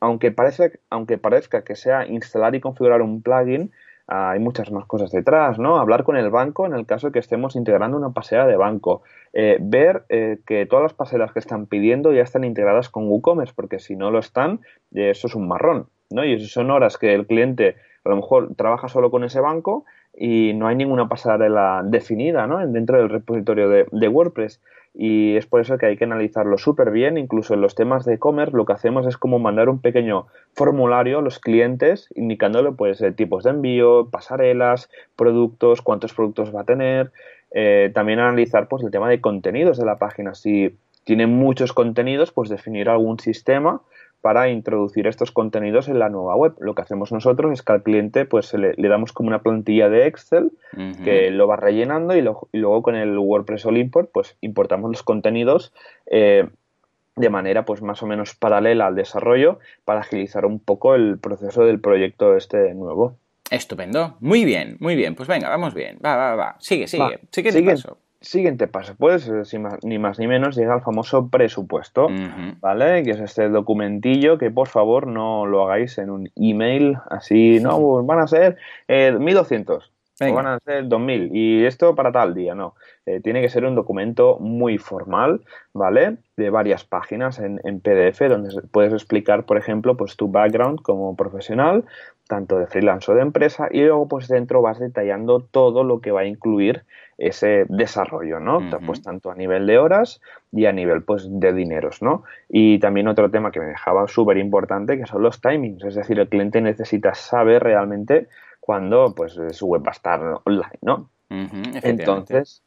aunque, parece, aunque parezca que sea instalar y configurar un plugin, ah, hay muchas más cosas detrás, ¿no? Hablar con el banco en el caso de que estemos integrando una pasera de banco. Eh, ver eh, que todas las paseras que están pidiendo ya están integradas con WooCommerce, porque si no lo están, eh, eso es un marrón, ¿no? Y eso son horas que el cliente a lo mejor trabaja solo con ese banco y no hay ninguna pasarela definida, ¿no? Dentro del repositorio de WordPress y es por eso que hay que analizarlo súper bien. Incluso en los temas de e-commerce lo que hacemos es como mandar un pequeño formulario a los clientes indicándole pues eh, tipos de envío, pasarelas, productos, cuántos productos va a tener. Eh, también analizar pues el tema de contenidos de la página. Si tiene muchos contenidos, pues definir algún sistema para introducir estos contenidos en la nueva web. Lo que hacemos nosotros es que al cliente pues le, damos como una plantilla de Excel que lo va rellenando y, luego con el WordPress All Import pues importamos los contenidos eh, de manera pues más o menos paralela al desarrollo para agilizar un poco el proceso del proyecto este nuevo. Estupendo. Muy bien, muy bien. Pues venga, vamos bien. Va, va, va. Sigue, sigue. sigue, sigue. Siguiente paso, pues, ni más ni menos llega al famoso presupuesto, ¿vale? Que es este documentillo que por favor no lo hagáis en un email así, no, pues van a ser eh, 1200. van a ser 2.000 y esto para tal día, no. Eh, tiene que ser un documento muy formal, ¿vale? De varias páginas en, en, PDF donde puedes explicar, por ejemplo, pues tu background como profesional, tanto de freelance o de empresa, y luego pues dentro vas detallando todo lo que va a incluir ese desarrollo, ¿no? Pues tanto a nivel de horas y a nivel pues de dineros, ¿no? Y también otro tema que me dejaba súper importante que son los timings, es decir, el cliente necesita saber realmente cuándo pues su web va a estar online, ¿no? Entonces,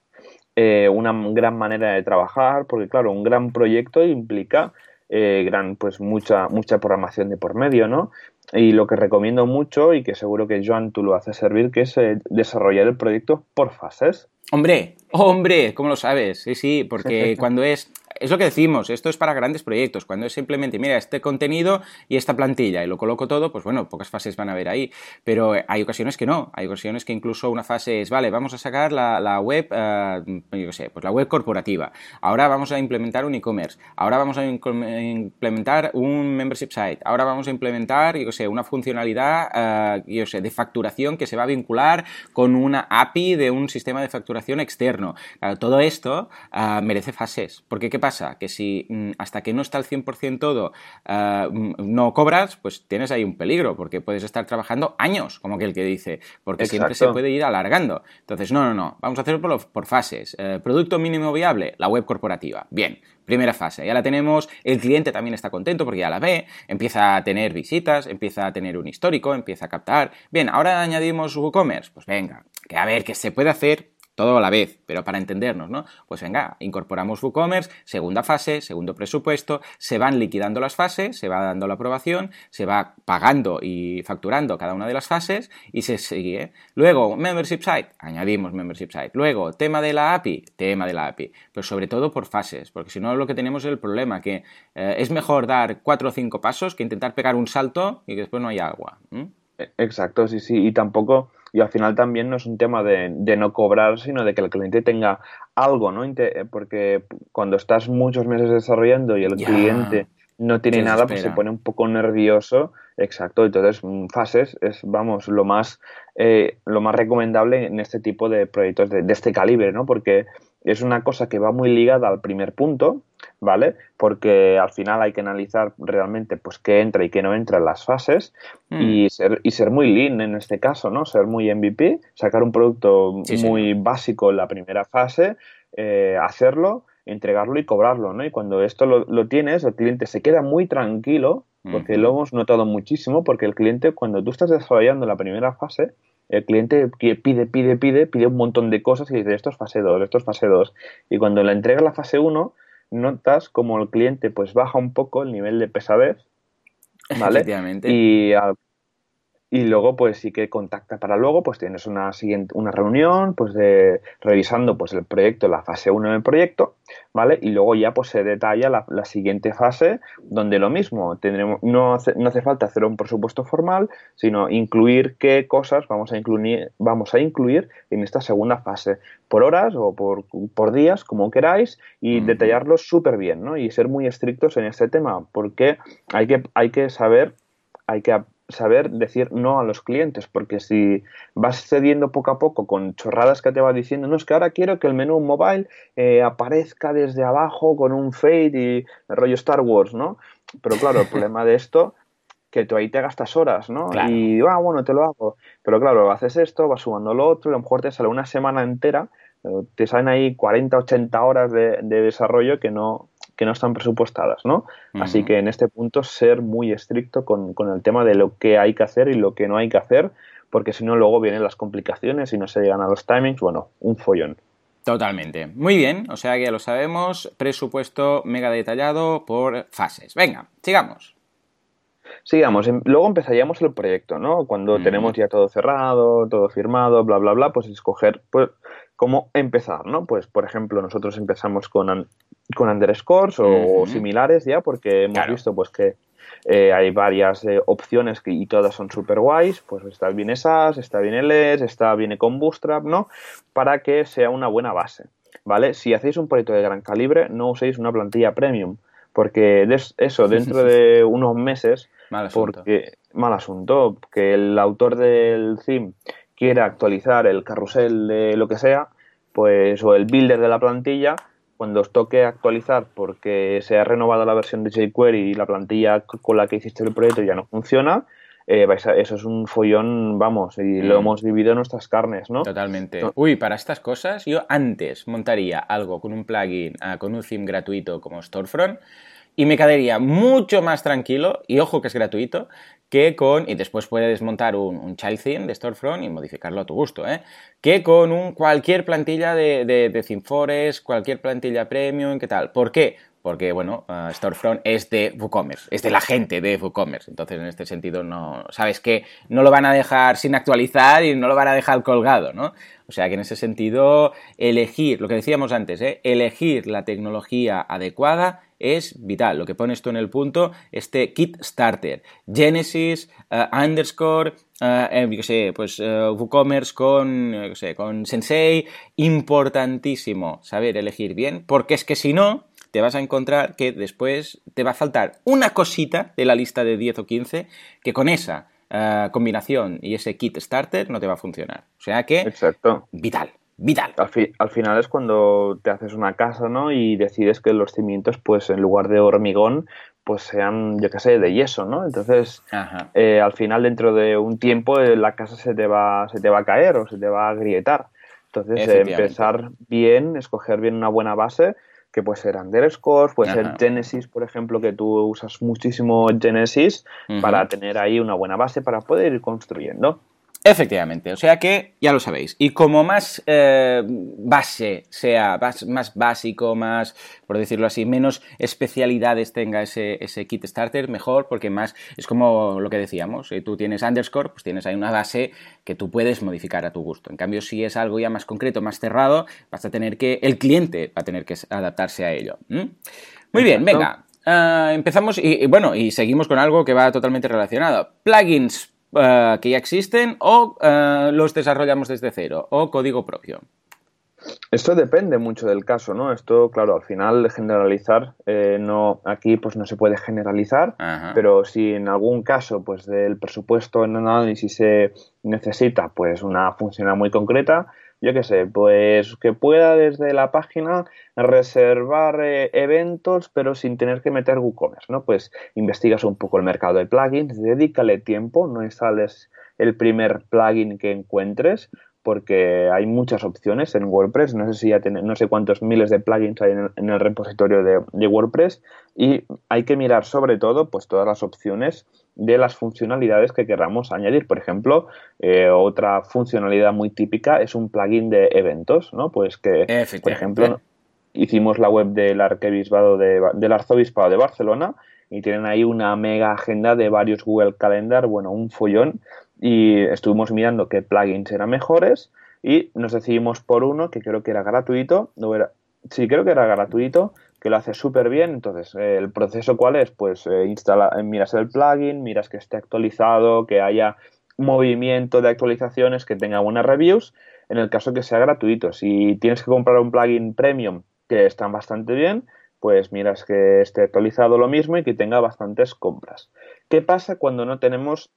eh, una gran manera de trabajar, porque claro, un gran proyecto implica eh, gran, pues mucha, mucha programación de por medio, ¿no? Y lo que recomiendo mucho y que seguro que Joan tú lo haces servir, que es eh, desarrollar el proyecto por fases. Hombre, hombre, ¿cómo lo sabes? Sí, sí, porque cuando es es lo que decimos, esto es para grandes proyectos, cuando es simplemente, mira, este contenido y esta plantilla y lo coloco todo, pues bueno, pocas fases van a haber ahí, pero hay ocasiones que no, hay ocasiones que incluso una fase es, vale, vamos a sacar la, web, uh, yo sé, pues la web corporativa, ahora vamos a implementar un e-commerce, ahora vamos a implementar un membership site, ahora vamos a implementar, yo sé, una funcionalidad, uh, yo sé, de facturación que se va a vincular con una API de un sistema de facturación externo. Claro, todo esto uh, merece fases, porque ¿qué pasa? Que si mm, hasta que no está al 100% todo ah, mm, no cobras, pues tienes ahí un peligro, porque puedes estar trabajando años, como que el que dice, porque siempre se puede ir alargando. Entonces, no, no, no, vamos a hacerlo por, fases. Eh, producto mínimo viable, la web corporativa. Bien, primera fase, ya la tenemos, el cliente también está contento porque ya la ve, empieza a tener visitas, empieza a tener un histórico, empieza a captar. Bien, ahora añadimos WooCommerce, pues venga, que a ver, qué se puede hacer todo a la vez, pero para entendernos, ¿no? Pues venga, incorporamos WooCommerce, segunda fase, segundo presupuesto, se van liquidando las fases, se va dando la aprobación, se va pagando y facturando cada una de las fases y se sigue. Luego, Membership Site, añadimos Membership Site. Luego, tema de la API, tema de la API, pero sobre todo por fases, porque si no lo que tenemos es el problema que eh, es mejor dar cuatro o cinco pasos que intentar pegar un salto y que después no hay agua. Exacto, sí, sí, y tampoco y al final también no es un tema de, no cobrar, sino de que el cliente tenga algo, ¿no? Porque cuando estás muchos meses desarrollando y el cliente no tiene nada, pues se pone un poco nervioso. Exacto, entonces mm, fases es, vamos, lo más, eh, lo más recomendable en este tipo de proyectos de, de este calibre, ¿no? Porque es una cosa que va muy ligada al primer punto, ¿vale? Porque al final hay que analizar realmente pues qué entra y qué no entra en las fases mm. y, ser, y ser muy lean en este caso, ¿no? Ser muy MVP, sacar un producto muy básico en la primera fase, eh, hacerlo, entregarlo y cobrarlo, ¿no? Y cuando esto lo, lo, tienes, el cliente se queda muy tranquilo, porque lo hemos notado muchísimo, porque el cliente cuando tú estás desarrollando la primera fase, el cliente pide, pide, pide, pide un montón de cosas y dice esto es fase 2, esto es fase 2. Y cuando le entrega la fase 1, notas como el cliente pues baja un poco el nivel de pesadez, ¿vale? Y al y luego pues sí que contacta para luego, pues tienes una siguiente, una reunión, pues de revisando pues el proyecto, la fase 1 del proyecto, ¿vale? Y luego ya pues se detalla la, la siguiente fase, donde lo mismo, tendremos, no hace, no hace falta hacer un presupuesto formal, sino incluir qué cosas vamos a incluir, vamos a incluir en esta segunda fase, por horas o por, por días, como queráis, y detallarlo súper bien, ¿no? Y ser muy estrictos en este tema, porque hay que, hay que saber, hay que saber decir no a los clientes, porque si vas cediendo poco a poco con chorradas que te va diciendo, no es que ahora quiero que el menú mobile eh, aparezca desde abajo con un fade y rollo Star Wars, ¿no? Pero claro, el problema de esto que tú ahí te gastas horas, ¿no? Y, ah, bueno, te lo hago. Pero claro, haces esto, vas sumando lo otro, y a lo mejor te sale una semana entera, eh, te salen ahí 40, 80 horas de desarrollo que no, que no están presupuestadas, ¿no? Así que en este punto ser muy estricto con, el tema de lo que hay que hacer y lo que no hay que hacer, porque si no luego vienen las complicaciones y no se llegan a los timings, bueno, un follón. Totalmente. Muy bien, o sea que ya lo sabemos, presupuesto mega detallado por fases. Venga, sigamos. Sigamos, em, luego empezaríamos el proyecto, ¿no? Cuando tenemos ya todo cerrado, todo firmado, bla, bla, bla, pues escoger pues, cómo empezar, ¿no? Pues, por ejemplo, nosotros empezamos con con underscores o, similares ya, porque hemos visto pues que eh, hay varias eh, opciones que, y todas son super guays, pues está bien SAS, está bien LS, está bien con Bootstrap, ¿no? Para que sea una buena base, ¿vale? Si hacéis un proyecto de gran calibre, no uséis una plantilla premium, porque eso, dentro de unos meses, mal asunto. porque mal asunto, que el autor del theme quiera actualizar el carrusel de lo que sea, pues o el builder de la plantilla, cuando os toque actualizar porque se ha renovado la versión de jQuery y la plantilla con la que hiciste el proyecto ya no funciona, eh, eso es un follón, vamos, y lo mm. hemos vivido en nuestras carnes, ¿no? Totalmente. Uy, para estas cosas yo antes montaría algo con un plugin, ah, con un theme gratuito como Storefront y me quedaría mucho más tranquilo, y ojo que es gratuito, que con, y después puedes montar un, child theme de Storefront y modificarlo a tu gusto, ¿eh? que con un, cualquier plantilla de, de, de cualquier plantilla premium, ¿qué tal? ¿Por qué? porque bueno, uh, Storefront es de WooCommerce, es de la gente de WooCommerce. Entonces, en este sentido, no, sabes que no lo van a dejar sin actualizar y no lo van a dejar colgado, ¿no? O sea que en ese sentido, elegir, lo que decíamos antes, ¿eh? elegir la tecnología adecuada es vital. Lo que pones tú en el punto, este kit starter, Genesis, uh, underscore, uh, yo sé, pues WooCommerce con, yo sé, con Sensei, importantísimo saber elegir bien, porque es que si no, te vas a encontrar que después te va a faltar una cosita de la lista de 10 o 15 que con esa eh, combinación y ese kit starter no te va a funcionar. O sea que, Exacto. vital. Vital. Al, final es cuando te haces una casa, ¿no? Y decides que los cimientos, pues en lugar de hormigón, pues sean, yo qué sé, de yeso, ¿no? Entonces, eh, al final, dentro de un tiempo, eh, la casa se te, va, se te va a caer o se te va a agrietar. Entonces, empezar bien, escoger bien una buena base que puede ser Underscore, puede ser Genesis, por ejemplo, que tú usas muchísimo Genesis para tener ahí una buena base para poder ir construyendo. Efectivamente, o sea que ya lo sabéis. Y como más eh, base sea, más, básico, más, por decirlo así, menos especialidades tenga ese, ese, kit starter, mejor, porque más es como lo que decíamos. Si tú tienes underscore, pues tienes ahí una base que tú puedes modificar a tu gusto. En cambio, si es algo ya más concreto, más cerrado, vas a tener que, el cliente va a tener que adaptarse a ello. Muy bien, venga. Ah, empezamos y, bueno, y seguimos con algo que va totalmente relacionado. Plugins eh, que ya existen o eh, los desarrollamos desde cero o código propio? Esto depende mucho del caso, ¿no? Esto, claro, al final generalizar, eh, no, aquí pues no se puede generalizar, pero si en algún caso, pues del presupuesto en análisis se necesita, pues una función muy concreta, yo qué sé, pues que pueda desde la página reservar eh, eventos, pero sin tener que meter WooCommerce, ¿no? Pues investigas un poco el mercado de plugins, dedícale tiempo, no instales el primer plugin que encuentres, porque hay muchas opciones en WordPress. No sé si ya tiene, no sé cuántos miles de plugins hay en el, repositorio de, WordPress y hay que mirar sobre todo pues todas las opciones de las funcionalidades que queramos añadir. Por ejemplo, eh, otra funcionalidad muy típica es un plugin de eventos, ¿no? Pues que, por ejemplo, hicimos la web del arquebispado del arzobispado de Barcelona y tienen ahí una mega agenda de varios Google Calendar, bueno, un follón y estuvimos mirando qué plugins eran mejores y nos decidimos por uno que creo que era gratuito, no era, sí creo que era gratuito, lo hace súper bien, entonces el proceso cuál es, pues eh, instala, miras el plugin, miras que esté actualizado, que haya movimiento de actualizaciones, que tenga buenas reviews, en el caso que sea gratuito, si tienes que comprar un plugin premium que están bastante bien, pues miras que esté actualizado lo mismo y que tenga bastantes compras. ¿Qué pasa cuando no tenemos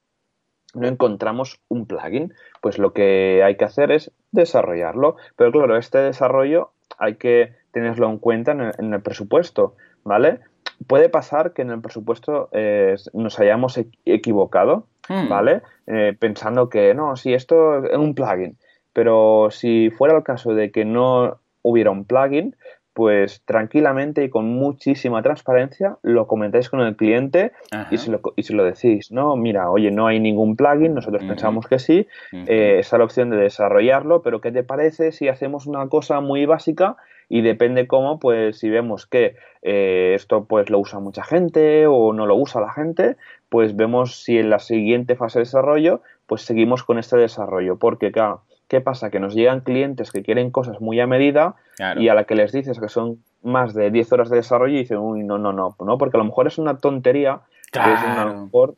no encontramos un plugin, pues lo que hay que hacer es desarrollarlo. Pero claro, este desarrollo hay que tenerlo en cuenta en el, presupuesto, ¿vale? Puede pasar que en el presupuesto eh, nos hayamos equivocado, hmm. ¿vale? Eh, pensando que no, si esto es un plugin, pero si fuera el caso de que no hubiera un plugin, pues tranquilamente y con muchísima transparencia lo comentáis con el cliente y se, lo, y se, lo, decís, ¿no? Mira, oye, no hay ningún plugin, nosotros pensamos que sí, eh, está la opción de desarrollarlo, pero ¿qué te parece si hacemos una cosa muy básica y depende cómo, pues si vemos que eh, esto pues lo usa mucha gente o no lo usa la gente, pues vemos si en la siguiente fase de desarrollo, pues seguimos con este desarrollo, porque claro, ¿Qué pasa? Que nos llegan clientes que quieren cosas muy a medida y a la que les dices que son más de 10 horas de desarrollo y dicen, uy, no, no, no, no, porque a lo mejor es una tontería, es a lo mejor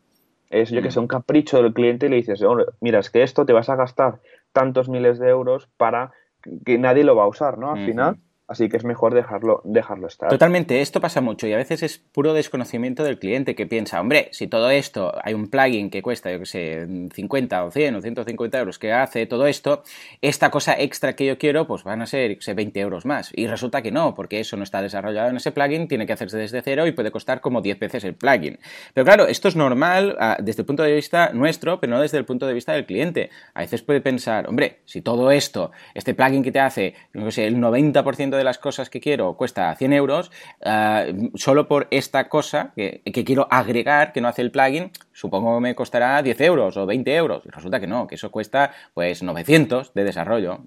es yo que sé, mm. un capricho del cliente y le dices, mira, es que esto te vas a gastar tantos miles de euros para que nadie lo va a usar, ¿no? Al final Así que es mejor dejarlo, dejarlo estar. Totalmente, esto pasa mucho y a veces es puro desconocimiento del cliente que piensa, hombre, si todo esto, hay un plugin que cuesta, yo que sé, 50 o 100 o 150 euros que hace todo esto, esta cosa extra que yo quiero, pues van a ser, sé, 20 euros más. Y resulta que no, porque eso no está desarrollado en ese plugin, tiene que hacerse desde cero y puede costar como 10 veces el plugin. Pero claro, esto es normal ah, desde el punto de vista nuestro, pero no desde el punto de vista del cliente. A veces puede pensar, hombre, si todo esto, este plugin que te hace, no sé, el 90% de las cosas que quiero cuesta 100 euros, eh, solo por esta cosa que, quiero agregar, que no hace el plugin, supongo que me costará 10 euros o 20 euros. Y resulta que no, que eso cuesta pues 900 de desarrollo.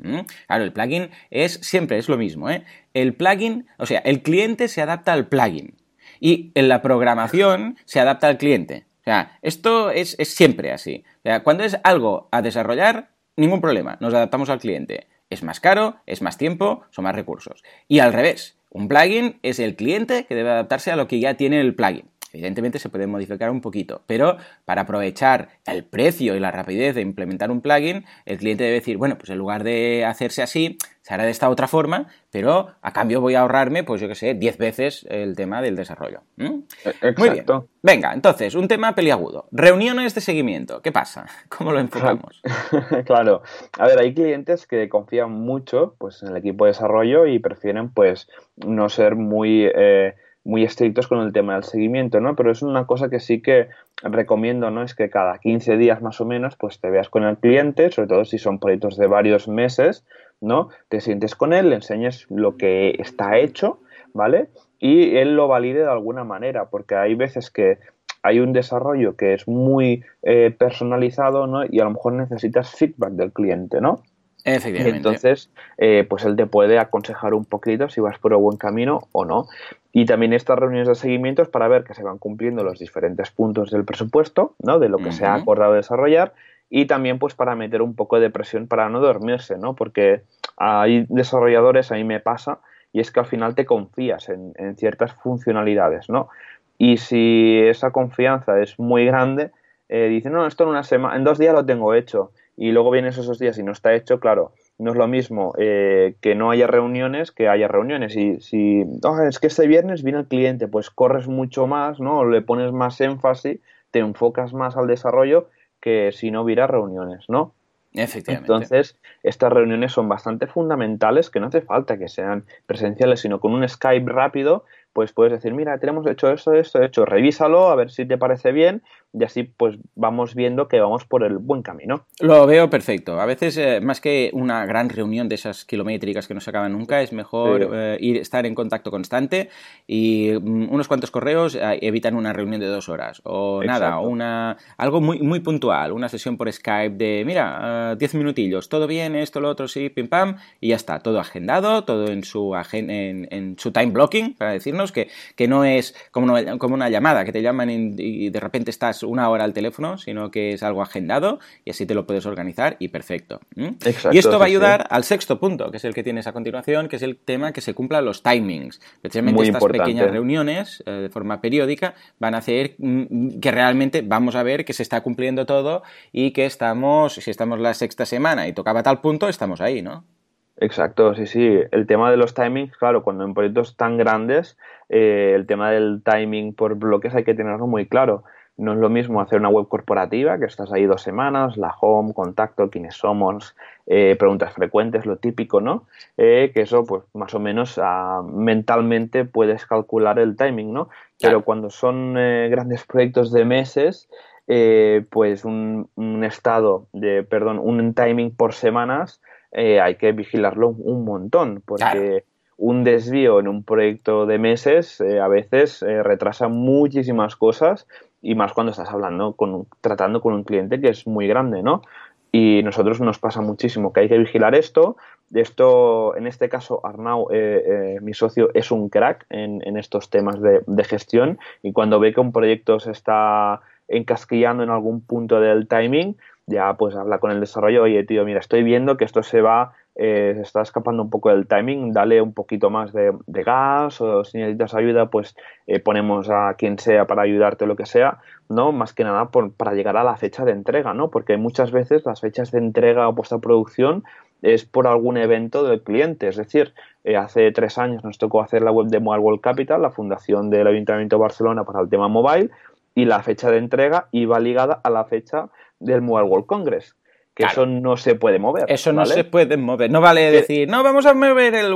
Claro, el plugin es siempre, es lo mismo. ¿eh? El plugin, o sea, el cliente se adapta al plugin. Y en la programación se adapta al cliente. O sea, esto es, es siempre así. Cuando es algo a desarrollar, ningún problema, nos adaptamos al cliente es más caro, es más tiempo, son más recursos. Y al revés, un plugin es el cliente que debe adaptarse a lo que ya tiene el plugin. Evidentemente se puede modificar un poquito, pero para aprovechar el precio y la rapidez de implementar un plugin, el cliente debe decir, bueno, pues en lugar de hacerse así, se hará de esta otra forma, pero a cambio voy a ahorrarme, pues yo qué sé, 10 veces el tema del desarrollo. Exacto. Muy bien. Venga, entonces, un tema peliagudo. Reuniones de seguimiento. ¿Qué pasa? ¿Cómo lo enfocamos? claro. A ver, hay clientes que confían mucho pues, en el equipo de desarrollo y prefieren pues no ser muy... Eh, muy estrictos con el tema del seguimiento, ¿no? Pero es una cosa que sí que recomiendo, ¿no? Es que cada 15 días más o menos, pues te veas con el cliente, sobre todo si son proyectos de varios meses, ¿no? Te sientes con él, le enseñes lo que está hecho, ¿vale? Y él lo valide de alguna manera, porque hay veces que hay un desarrollo que es muy eh, personalizado, ¿no? Y a lo mejor necesitas feedback del cliente, ¿no? Efectivamente. Entonces, eh, pues él te puede aconsejar un poquito si vas por el buen camino o no. Y también estas reuniones de seguimiento es para ver que se van cumpliendo los diferentes puntos del presupuesto, ¿no? De lo que se ha acordado desarrollar y también pues para meter un poco de presión para no dormirse, ¿no? Porque hay desarrolladores, a mí me pasa, y es que al final te confías en, ciertas funcionalidades, ¿no? Y si esa confianza es muy grande, eh, dicen, no, esto en una semana, en dos días lo tengo hecho, y luego vienes esos días y no está hecho, claro, no es lo mismo eh, que no haya reuniones que haya reuniones. Y si ah, es que este viernes viene el cliente, pues corres mucho más, ¿no? Le pones más énfasis, te enfocas más al desarrollo que si no hubiera reuniones, ¿no? Efectivamente. Entonces, estas reuniones son bastante fundamentales, que no hace falta que sean presenciales, sino con un Skype rápido pues puedes decir, mira, tenemos hecho esto, esto, hecho, revísalo, a ver si te parece bien, y así pues vamos viendo que vamos por el buen camino. Lo veo perfecto. A veces, eh, más que una gran reunión de esas kilométricas que no se acaban nunca, es mejor eh, ir, estar en contacto constante y mm, unos cuantos correos eh, evitan una reunión de dos horas. O nada, una, algo muy, muy puntual, una sesión por Skype de, mira, diez minutillos, todo bien, esto, lo otro, sí, pim pam, y ya está, todo agendado, todo en su, en, en su time blocking, para decirnos que, que no es como una, como una llamada, que te llaman y, de repente estás una hora al teléfono, sino que es algo agendado y así te lo puedes organizar y perfecto. y esto va a ayudar al sexto punto, que es el que tienes a continuación, que es el tema que se cumplan los timings. Precisamente estas pequeñas reuniones eh, de forma periódica van a hacer mm, que realmente vamos a ver que se está cumpliendo todo y que estamos, si estamos la sexta semana y tocaba tal punto, estamos ahí, ¿no? Exacto, sí, sí. El tema de los timings, claro, cuando en proyectos tan grandes, eh, el tema del timing por bloques hay que tenerlo muy claro. No es lo mismo hacer una web corporativa, que estás ahí dos semanas, la home, contacto, quiénes somos, eh, preguntas frecuentes, lo típico, ¿no? Eh, que eso, pues más o menos ah, mentalmente puedes calcular el timing, ¿no? Pero cuando son grandes proyectos de meses, pues un, un, estado de, perdón, un timing por semanas, eh, hay que vigilarlo un montón, porque un desvío en un proyecto de meses eh, a veces eh, retrasa muchísimas cosas y más cuando estás hablando, con, tratando con un cliente que es muy grande, ¿no? Y nosotros nos pasa muchísimo que hay que vigilar esto. Esto, en este caso, Arnau, mi socio, es un crack en, estos temas de, de, gestión y cuando ve que un proyecto se está encasquillando en algún punto del timing, ya pues habla con el desarrollo, oye tío, mira, estoy viendo que esto se va eh, se está escapando un poco del timing, dale un poquito más de, gas o si necesitas ayuda, pues eh, ponemos a quien sea para ayudarte o lo que sea, ¿no? Más que nada para llegar a la fecha de entrega, ¿no? Porque muchas veces las fechas de entrega o producción es por algún evento del cliente. Es decir, eh, hace tres años nos tocó hacer la web de Mobile World Capital, la fundación del Ayuntamiento de Barcelona para el tema mobile, y la fecha de entrega iba ligada a la fecha del Mobile World Congress. Que eso no se puede mover. Eso no se puede mover. No vale decir, no, vamos a mover el,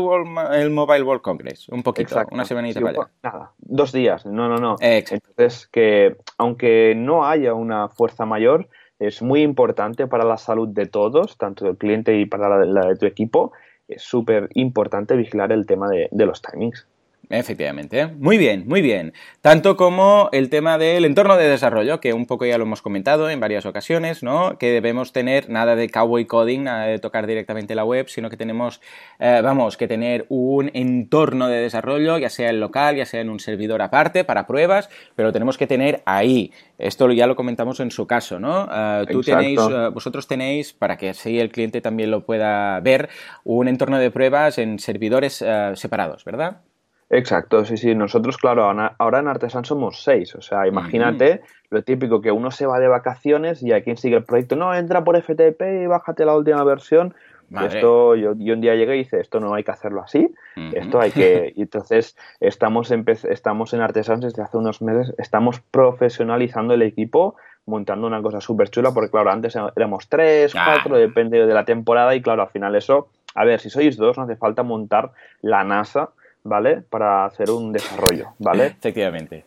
el Mobile World Congress. Un poquito, una semanita para allá. Nada, dos días. No, no, no. Entonces, que aunque no haya una fuerza mayor, es muy importante para la salud de todos, tanto del cliente y para la, de tu equipo. Es súper importante vigilar el tema de, de los timings. Efectivamente. Muy bien, muy bien. Tanto como el tema del entorno de desarrollo, que un poco ya lo hemos comentado en varias ocasiones, ¿no? Que debemos tener nada de cowboy coding, nada de tocar directamente la web, sino que tenemos, eh, vamos, que tener un entorno de desarrollo, ya sea en local, ya sea en un servidor aparte para pruebas, pero tenemos que tener ahí. Esto ya lo comentamos en su caso, ¿no? Eh, tú tenéis, eh, vosotros tenéis, para que así el cliente también lo pueda ver, un entorno de pruebas en servidores separados, ¿verdad? Exacto, sí, sí. Nosotros, claro, ahora en Artesan somos seis. O sea, imagínate lo típico que uno se va de vacaciones y hay quien sigue el proyecto. No, entra por FTP y bájate la última versión. Esto, yo, un día llegué y hice, esto no hay que hacerlo así, esto hay que... Y entonces estamos, estamos en Artesan desde hace unos meses, estamos profesionalizando el equipo, montando una cosa súper chula, porque claro, antes éramos tres, cuatro, depende de la temporada y claro, al final eso, a ver, si sois dos, no hace falta montar la NASA ¿vale? Para hacer un desarrollo, ¿vale? Efectivamente.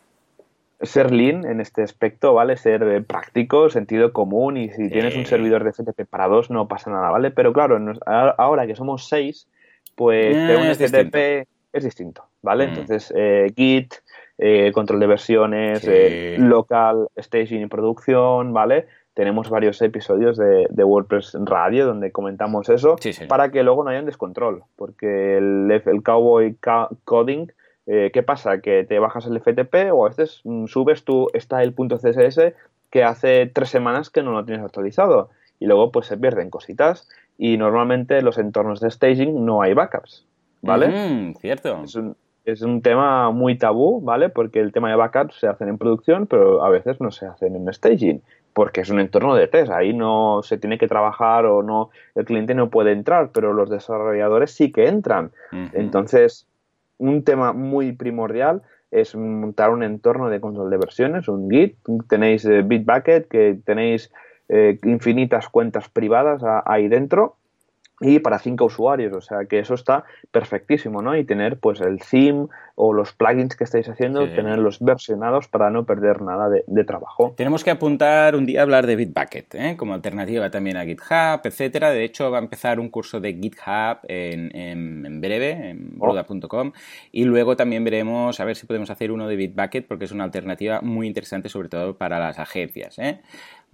Ser lean en este aspecto, ¿vale? Ser eh, práctico, sentido común y si tienes un servidor de FTP para dos no pasa nada, ¿vale? Pero claro, ahora que somos seis, pues eh, un FTP es distinto, ¿vale? Mm. Entonces, eh, Git, control de versiones, local, staging y producción, ¿vale? Tenemos varios episodios de, WordPress Radio donde comentamos eso para que luego no haya un descontrol, porque el, el cowboy coding, eh, ¿qué pasa? Que te bajas el FTP o a veces mm, subes tú style.css que hace tres semanas que no lo tienes actualizado y luego pues se pierden cositas y normalmente en los entornos de staging no hay backups, ¿vale? cierto. Es un, es un tema muy tabú, ¿vale? Porque el tema de backups se hacen en producción, pero a veces no se hacen en staging porque es un entorno de test, ahí no se tiene que trabajar o no, el cliente no puede entrar, pero los desarrolladores sí que entran. Entonces, un tema muy primordial es montar un entorno de control de versiones, un Git, tenéis eh, Bitbucket, que tenéis eh, infinitas cuentas privadas ahí dentro y para cinco usuarios, o sea que eso está perfectísimo, ¿no? Y tener pues el theme o los plugins que estáis haciendo, tenerlos versionados para no perder nada de, trabajo. Tenemos que apuntar un día a hablar de Bitbucket, ¿eh? como alternativa también a GitHub, etcétera. De hecho, va a empezar un curso de GitHub en, breve, en oh. bruda.com, y luego también veremos a ver si podemos hacer uno de Bitbucket, porque es una alternativa muy interesante, sobre todo para las agencias. ¿eh?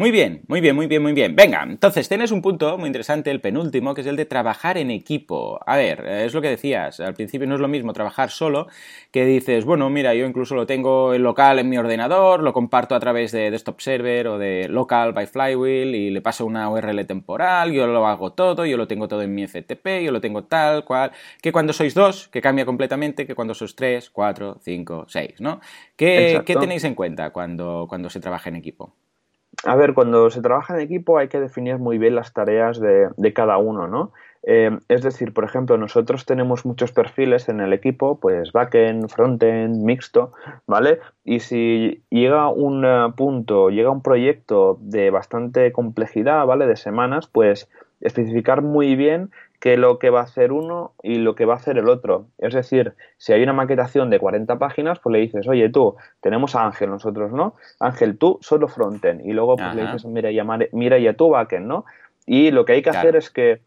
Muy bien, muy bien, muy bien, muy bien. Venga, entonces tienes un punto muy interesante, el penúltimo, que es el de trabajar en equipo. A ver, es lo que decías, al principio no es lo mismo trabajar solo, que dices, bueno, mira, yo incluso lo tengo en local en mi ordenador, lo comparto a través de Desktop Server o de Local by Flywheel y le paso una URL temporal, yo lo hago todo, yo lo tengo todo en mi FTP, yo lo tengo tal, cual, que cuando sois dos, que cambia completamente, que cuando sois tres, cuatro, cinco, seis, ¿no? ¿Qué, tenéis en cuenta cuando, cuando se trabaja en equipo? A ver, cuando se trabaja en equipo hay que definir muy bien las tareas de, cada uno, ¿no? Eh, es decir, por ejemplo, nosotros tenemos muchos perfiles en el equipo, pues backend, frontend, mixto, ¿vale? Y si llega un eh, punto, llega un proyecto de bastante complejidad, ¿vale? De semanas, pues especificar muy bien qué es lo que va a hacer uno y lo que va a hacer el otro. Es decir, si hay una maquetación de 40 páginas, pues le dices, oye, tú, tenemos a Ángel, nosotros, ¿no? Ángel, tú solo frontend. Y luego pues, le dices, mira, ya, mira, ya tú backend, ¿no? Y lo que hay que hacer es que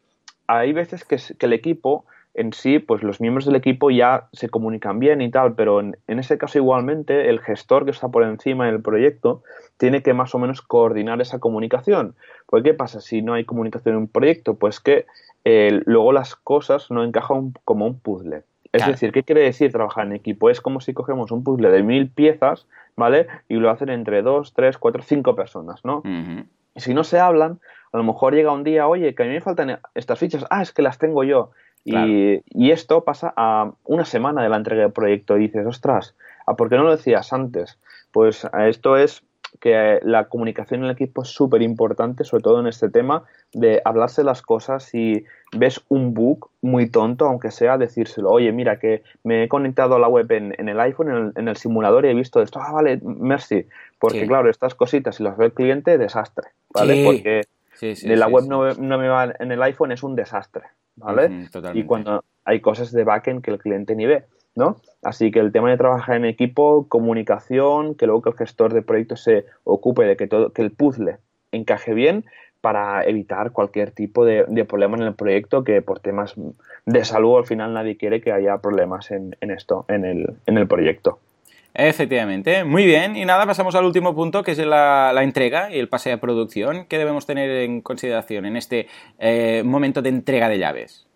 hay veces que, el equipo en sí, pues los miembros del equipo ya se comunican bien y tal, pero en, ese caso igualmente el gestor que está por encima del proyecto tiene que más o menos coordinar esa comunicación. Porque ¿qué pasa si no hay comunicación en un proyecto? Pues que luego las cosas no encajan como un puzzle. Es decir, ¿qué quiere decir trabajar en equipo? Es como si cogemos un puzzle de mil piezas, ¿vale? Y lo hacen entre dos, tres, cuatro, cinco personas, ¿no? Y si no se hablan, A lo mejor llega un día, oye, que a mí me faltan estas fichas, ah, es que las tengo yo. Y, y, esto pasa a una semana de la entrega del proyecto y dices, ostras, ¿por qué no lo decías antes? Pues esto es que la comunicación en el equipo es súper importante, sobre todo en este tema de hablarse las cosas si ves un bug muy tonto, aunque sea, decírselo, oye, mira que me he conectado a la web en, el iPhone, en el, simulador y he visto esto, ah, vale, merci, porque claro, estas cositas, si las ve el cliente, desastre, ¿vale? Porque de la web no, me va en el iPhone es un desastre, ¿vale? y cuando hay cosas de backend que el cliente ni ve. ¿no? Así que el tema de trabajar en equipo, comunicación, que luego que el gestor de proyectos se ocupe de que todo, que el puzzle encaje bien para evitar cualquier tipo de, problema en el proyecto que por temas de salud al final nadie quiere que haya problemas en, esto, en el, en el proyecto. Efectivamente, muy bien. Y nada, pasamos al último punto, que es la, entrega y el pase de producción. ¿Qué debemos tener en consideración en este eh, momento de entrega de llaves?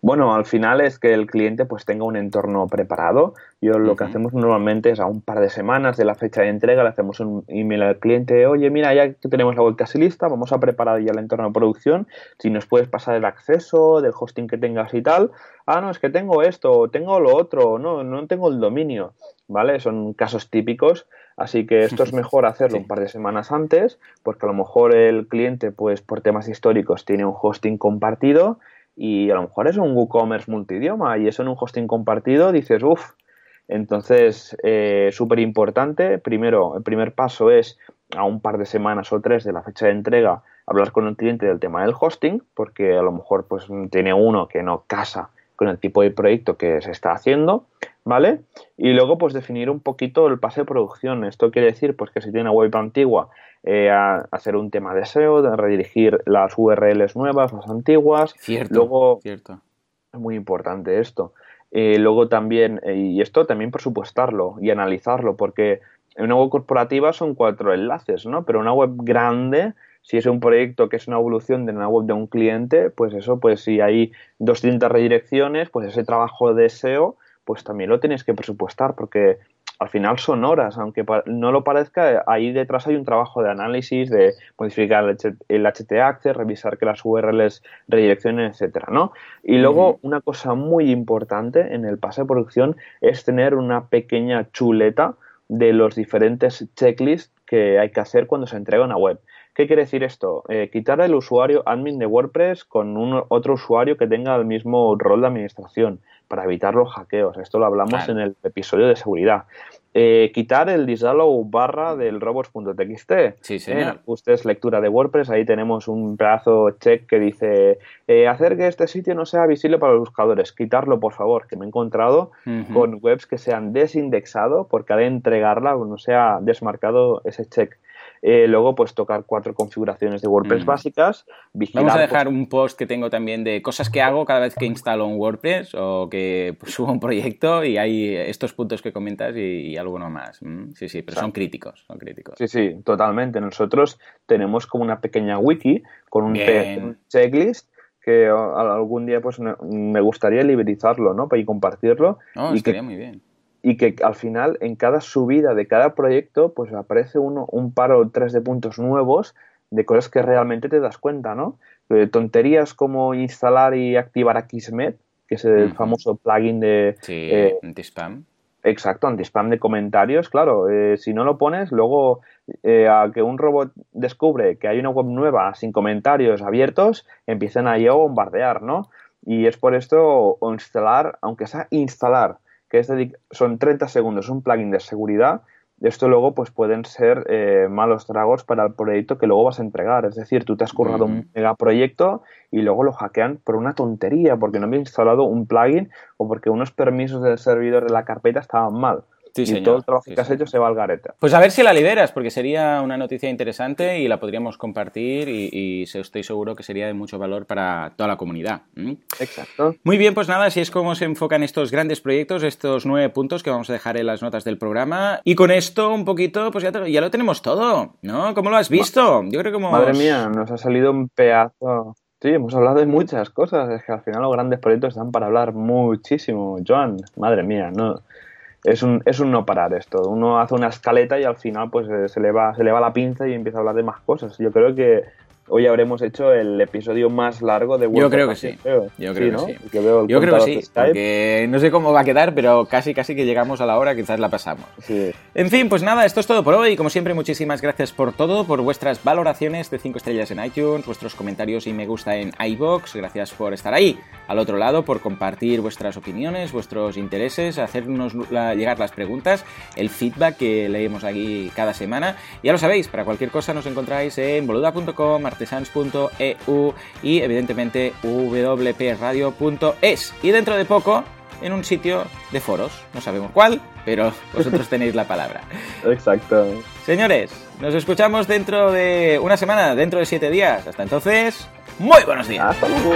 Bueno, al final es que el cliente pues tenga un entorno preparado. Yo lo que hacemos normalmente es a un par de semanas de la fecha de entrega le hacemos un email al cliente, oye, mira, ya que tenemos la vuelta así lista, vamos a preparar ya el entorno de producción, si nos puedes pasar el acceso del hosting que tengas y tal. Ah, no, es que tengo esto, tengo lo otro, no, no tengo el dominio, ¿vale? Son casos típicos. Así que esto es mejor hacerlo un par de semanas antes, porque a lo mejor el cliente, pues por temas históricos, tiene un hosting compartido y a lo mejor es un WooCommerce multidioma y eso en un hosting compartido dices, uff, entonces eh, súper importante, primero, el primer paso es a un par de semanas o tres de la fecha de entrega hablar con el cliente del tema del hosting, porque a lo mejor pues tiene uno que no casa con el tipo de proyecto que se está haciendo, ¿vale? Y luego pues definir un poquito el pase de producción. Esto quiere decir pues que si tiene una web antigua eh, a hacer un tema de SEO, de redirigir las URLs nuevas, las antiguas. Cierto, luego, cierto. Es muy importante esto. Eh, luego también, eh, y esto también presupuestarlo y analizarlo, porque en una web corporativa son cuatro enlaces, ¿no? Pero una web grande, si es un proyecto que es una evolución de una web de un cliente, pues eso, pues si hay 200 redirecciones, pues ese trabajo de SEO, pues también lo tienes que presupuestar, porque al final son horas, aunque no lo parezca, ahí detrás hay un trabajo de análisis, de modificar el HT access, revisar que las URLs redireccionen, etcétera, ¿no? Y luego una cosa muy importante en el pase de producción es tener una pequeña chuleta de los diferentes checklists que hay que hacer cuando se entrega una web. ¿Qué quiere decir esto? Eh, quitar el usuario admin de WordPress con un, otro usuario que tenga el mismo rol de administración para evitar los hackeos. Esto lo hablamos en el episodio de seguridad. Eh, quitar el disallow barra del robots.txt. Sí, señor. ajustes lectura de WordPress, ahí tenemos un pedazo check que dice eh, hacer que este sitio no sea visible para los buscadores. Quitarlo, por favor, que me he encontrado con webs que se han desindexado porque al entregarla no se ha desmarcado ese check. Eh, luego, pues tocar cuatro configuraciones de WordPress mm. básicas. Vamos a dejar un post que tengo también de cosas que hago cada vez que instalo un WordPress o que pues, subo un proyecto y hay estos puntos que comentas y, alguno más. Mm, sí, sí, pero son críticos, son críticos. Sí, sí, totalmente. Nosotros tenemos como una pequeña wiki con un, checklist que algún día pues me gustaría liberizarlo, ¿no? Y compartirlo. No, estaría muy bien y que al final en cada subida de cada proyecto pues aparece uno, un par o tres de puntos nuevos de cosas que realmente te das cuenta, ¿no? De tonterías como instalar y activar Akismet, que es el famoso plugin de... Sí, eh, anti-spam. Exacto, anti-spam de comentarios, claro. Eh, si no lo pones, luego eh, a que un robot descubre que hay una web nueva sin comentarios abiertos, empiezan ahí a bombardear, ¿no? Y es por esto o instalar, aunque sea instalar que son 30 segundos, un plugin de seguridad. Esto luego pues pueden ser eh, malos tragos para el proyecto que luego vas a entregar. Es decir, tú te has currado un megaproyecto y luego lo hackean por una tontería, porque no habías instalado un plugin o porque unos permisos del servidor de la carpeta estaban mal y todo el trabajo que has hecho se va al garete. Pues a ver si la liberas, porque sería una noticia interesante y la podríamos compartir y, estoy seguro que sería de mucho valor para toda la comunidad. Exacto. Muy bien, pues nada, así es como se enfocan estos grandes proyectos, estos nueve puntos que vamos a dejar en las notas del programa. Y con esto un poquito, pues ya, ya lo tenemos todo, ¿no? ¿Cómo lo has visto? Yo creo que Madre mía, nos ha salido un pedazo... Sí, hemos hablado de muchas cosas. Es que al final los grandes proyectos están para hablar muchísimo. Joan, madre mía, no es un, es un no parar esto. Uno hace una escaleta y al final pues eh, se le, va, se le va la pinza y empieza a hablar de más cosas. Yo creo que hoy habremos hecho el episodio más largo de World Yo creo que sí. Yo creo que sí. Yo creo que sí. Porque no sé cómo va a quedar, pero casi casi que llegamos a la hora, quizás la pasamos. En fin, pues nada, esto es todo por hoy. Como siempre, muchísimas gracias por todo, por vuestras valoraciones de 5 estrellas en iTunes, vuestros comentarios y me gusta en iBox. Gracias por estar ahí al otro lado, por compartir vuestras opiniones, vuestros intereses, hacernos llegar las preguntas, el feedback que leemos aquí cada semana. Ya lo sabéis, para cualquier cosa nos encontráis en boluda.com, artesans.eu y evidentemente wpradio.es. Y dentro de poco en un sitio de foros. No sabemos cuál, pero vosotros tenéis la palabra. Exacto. Señores, nos escuchamos dentro de una semana, dentro de siete días. Hasta entonces, muy buenos días. Hasta luego.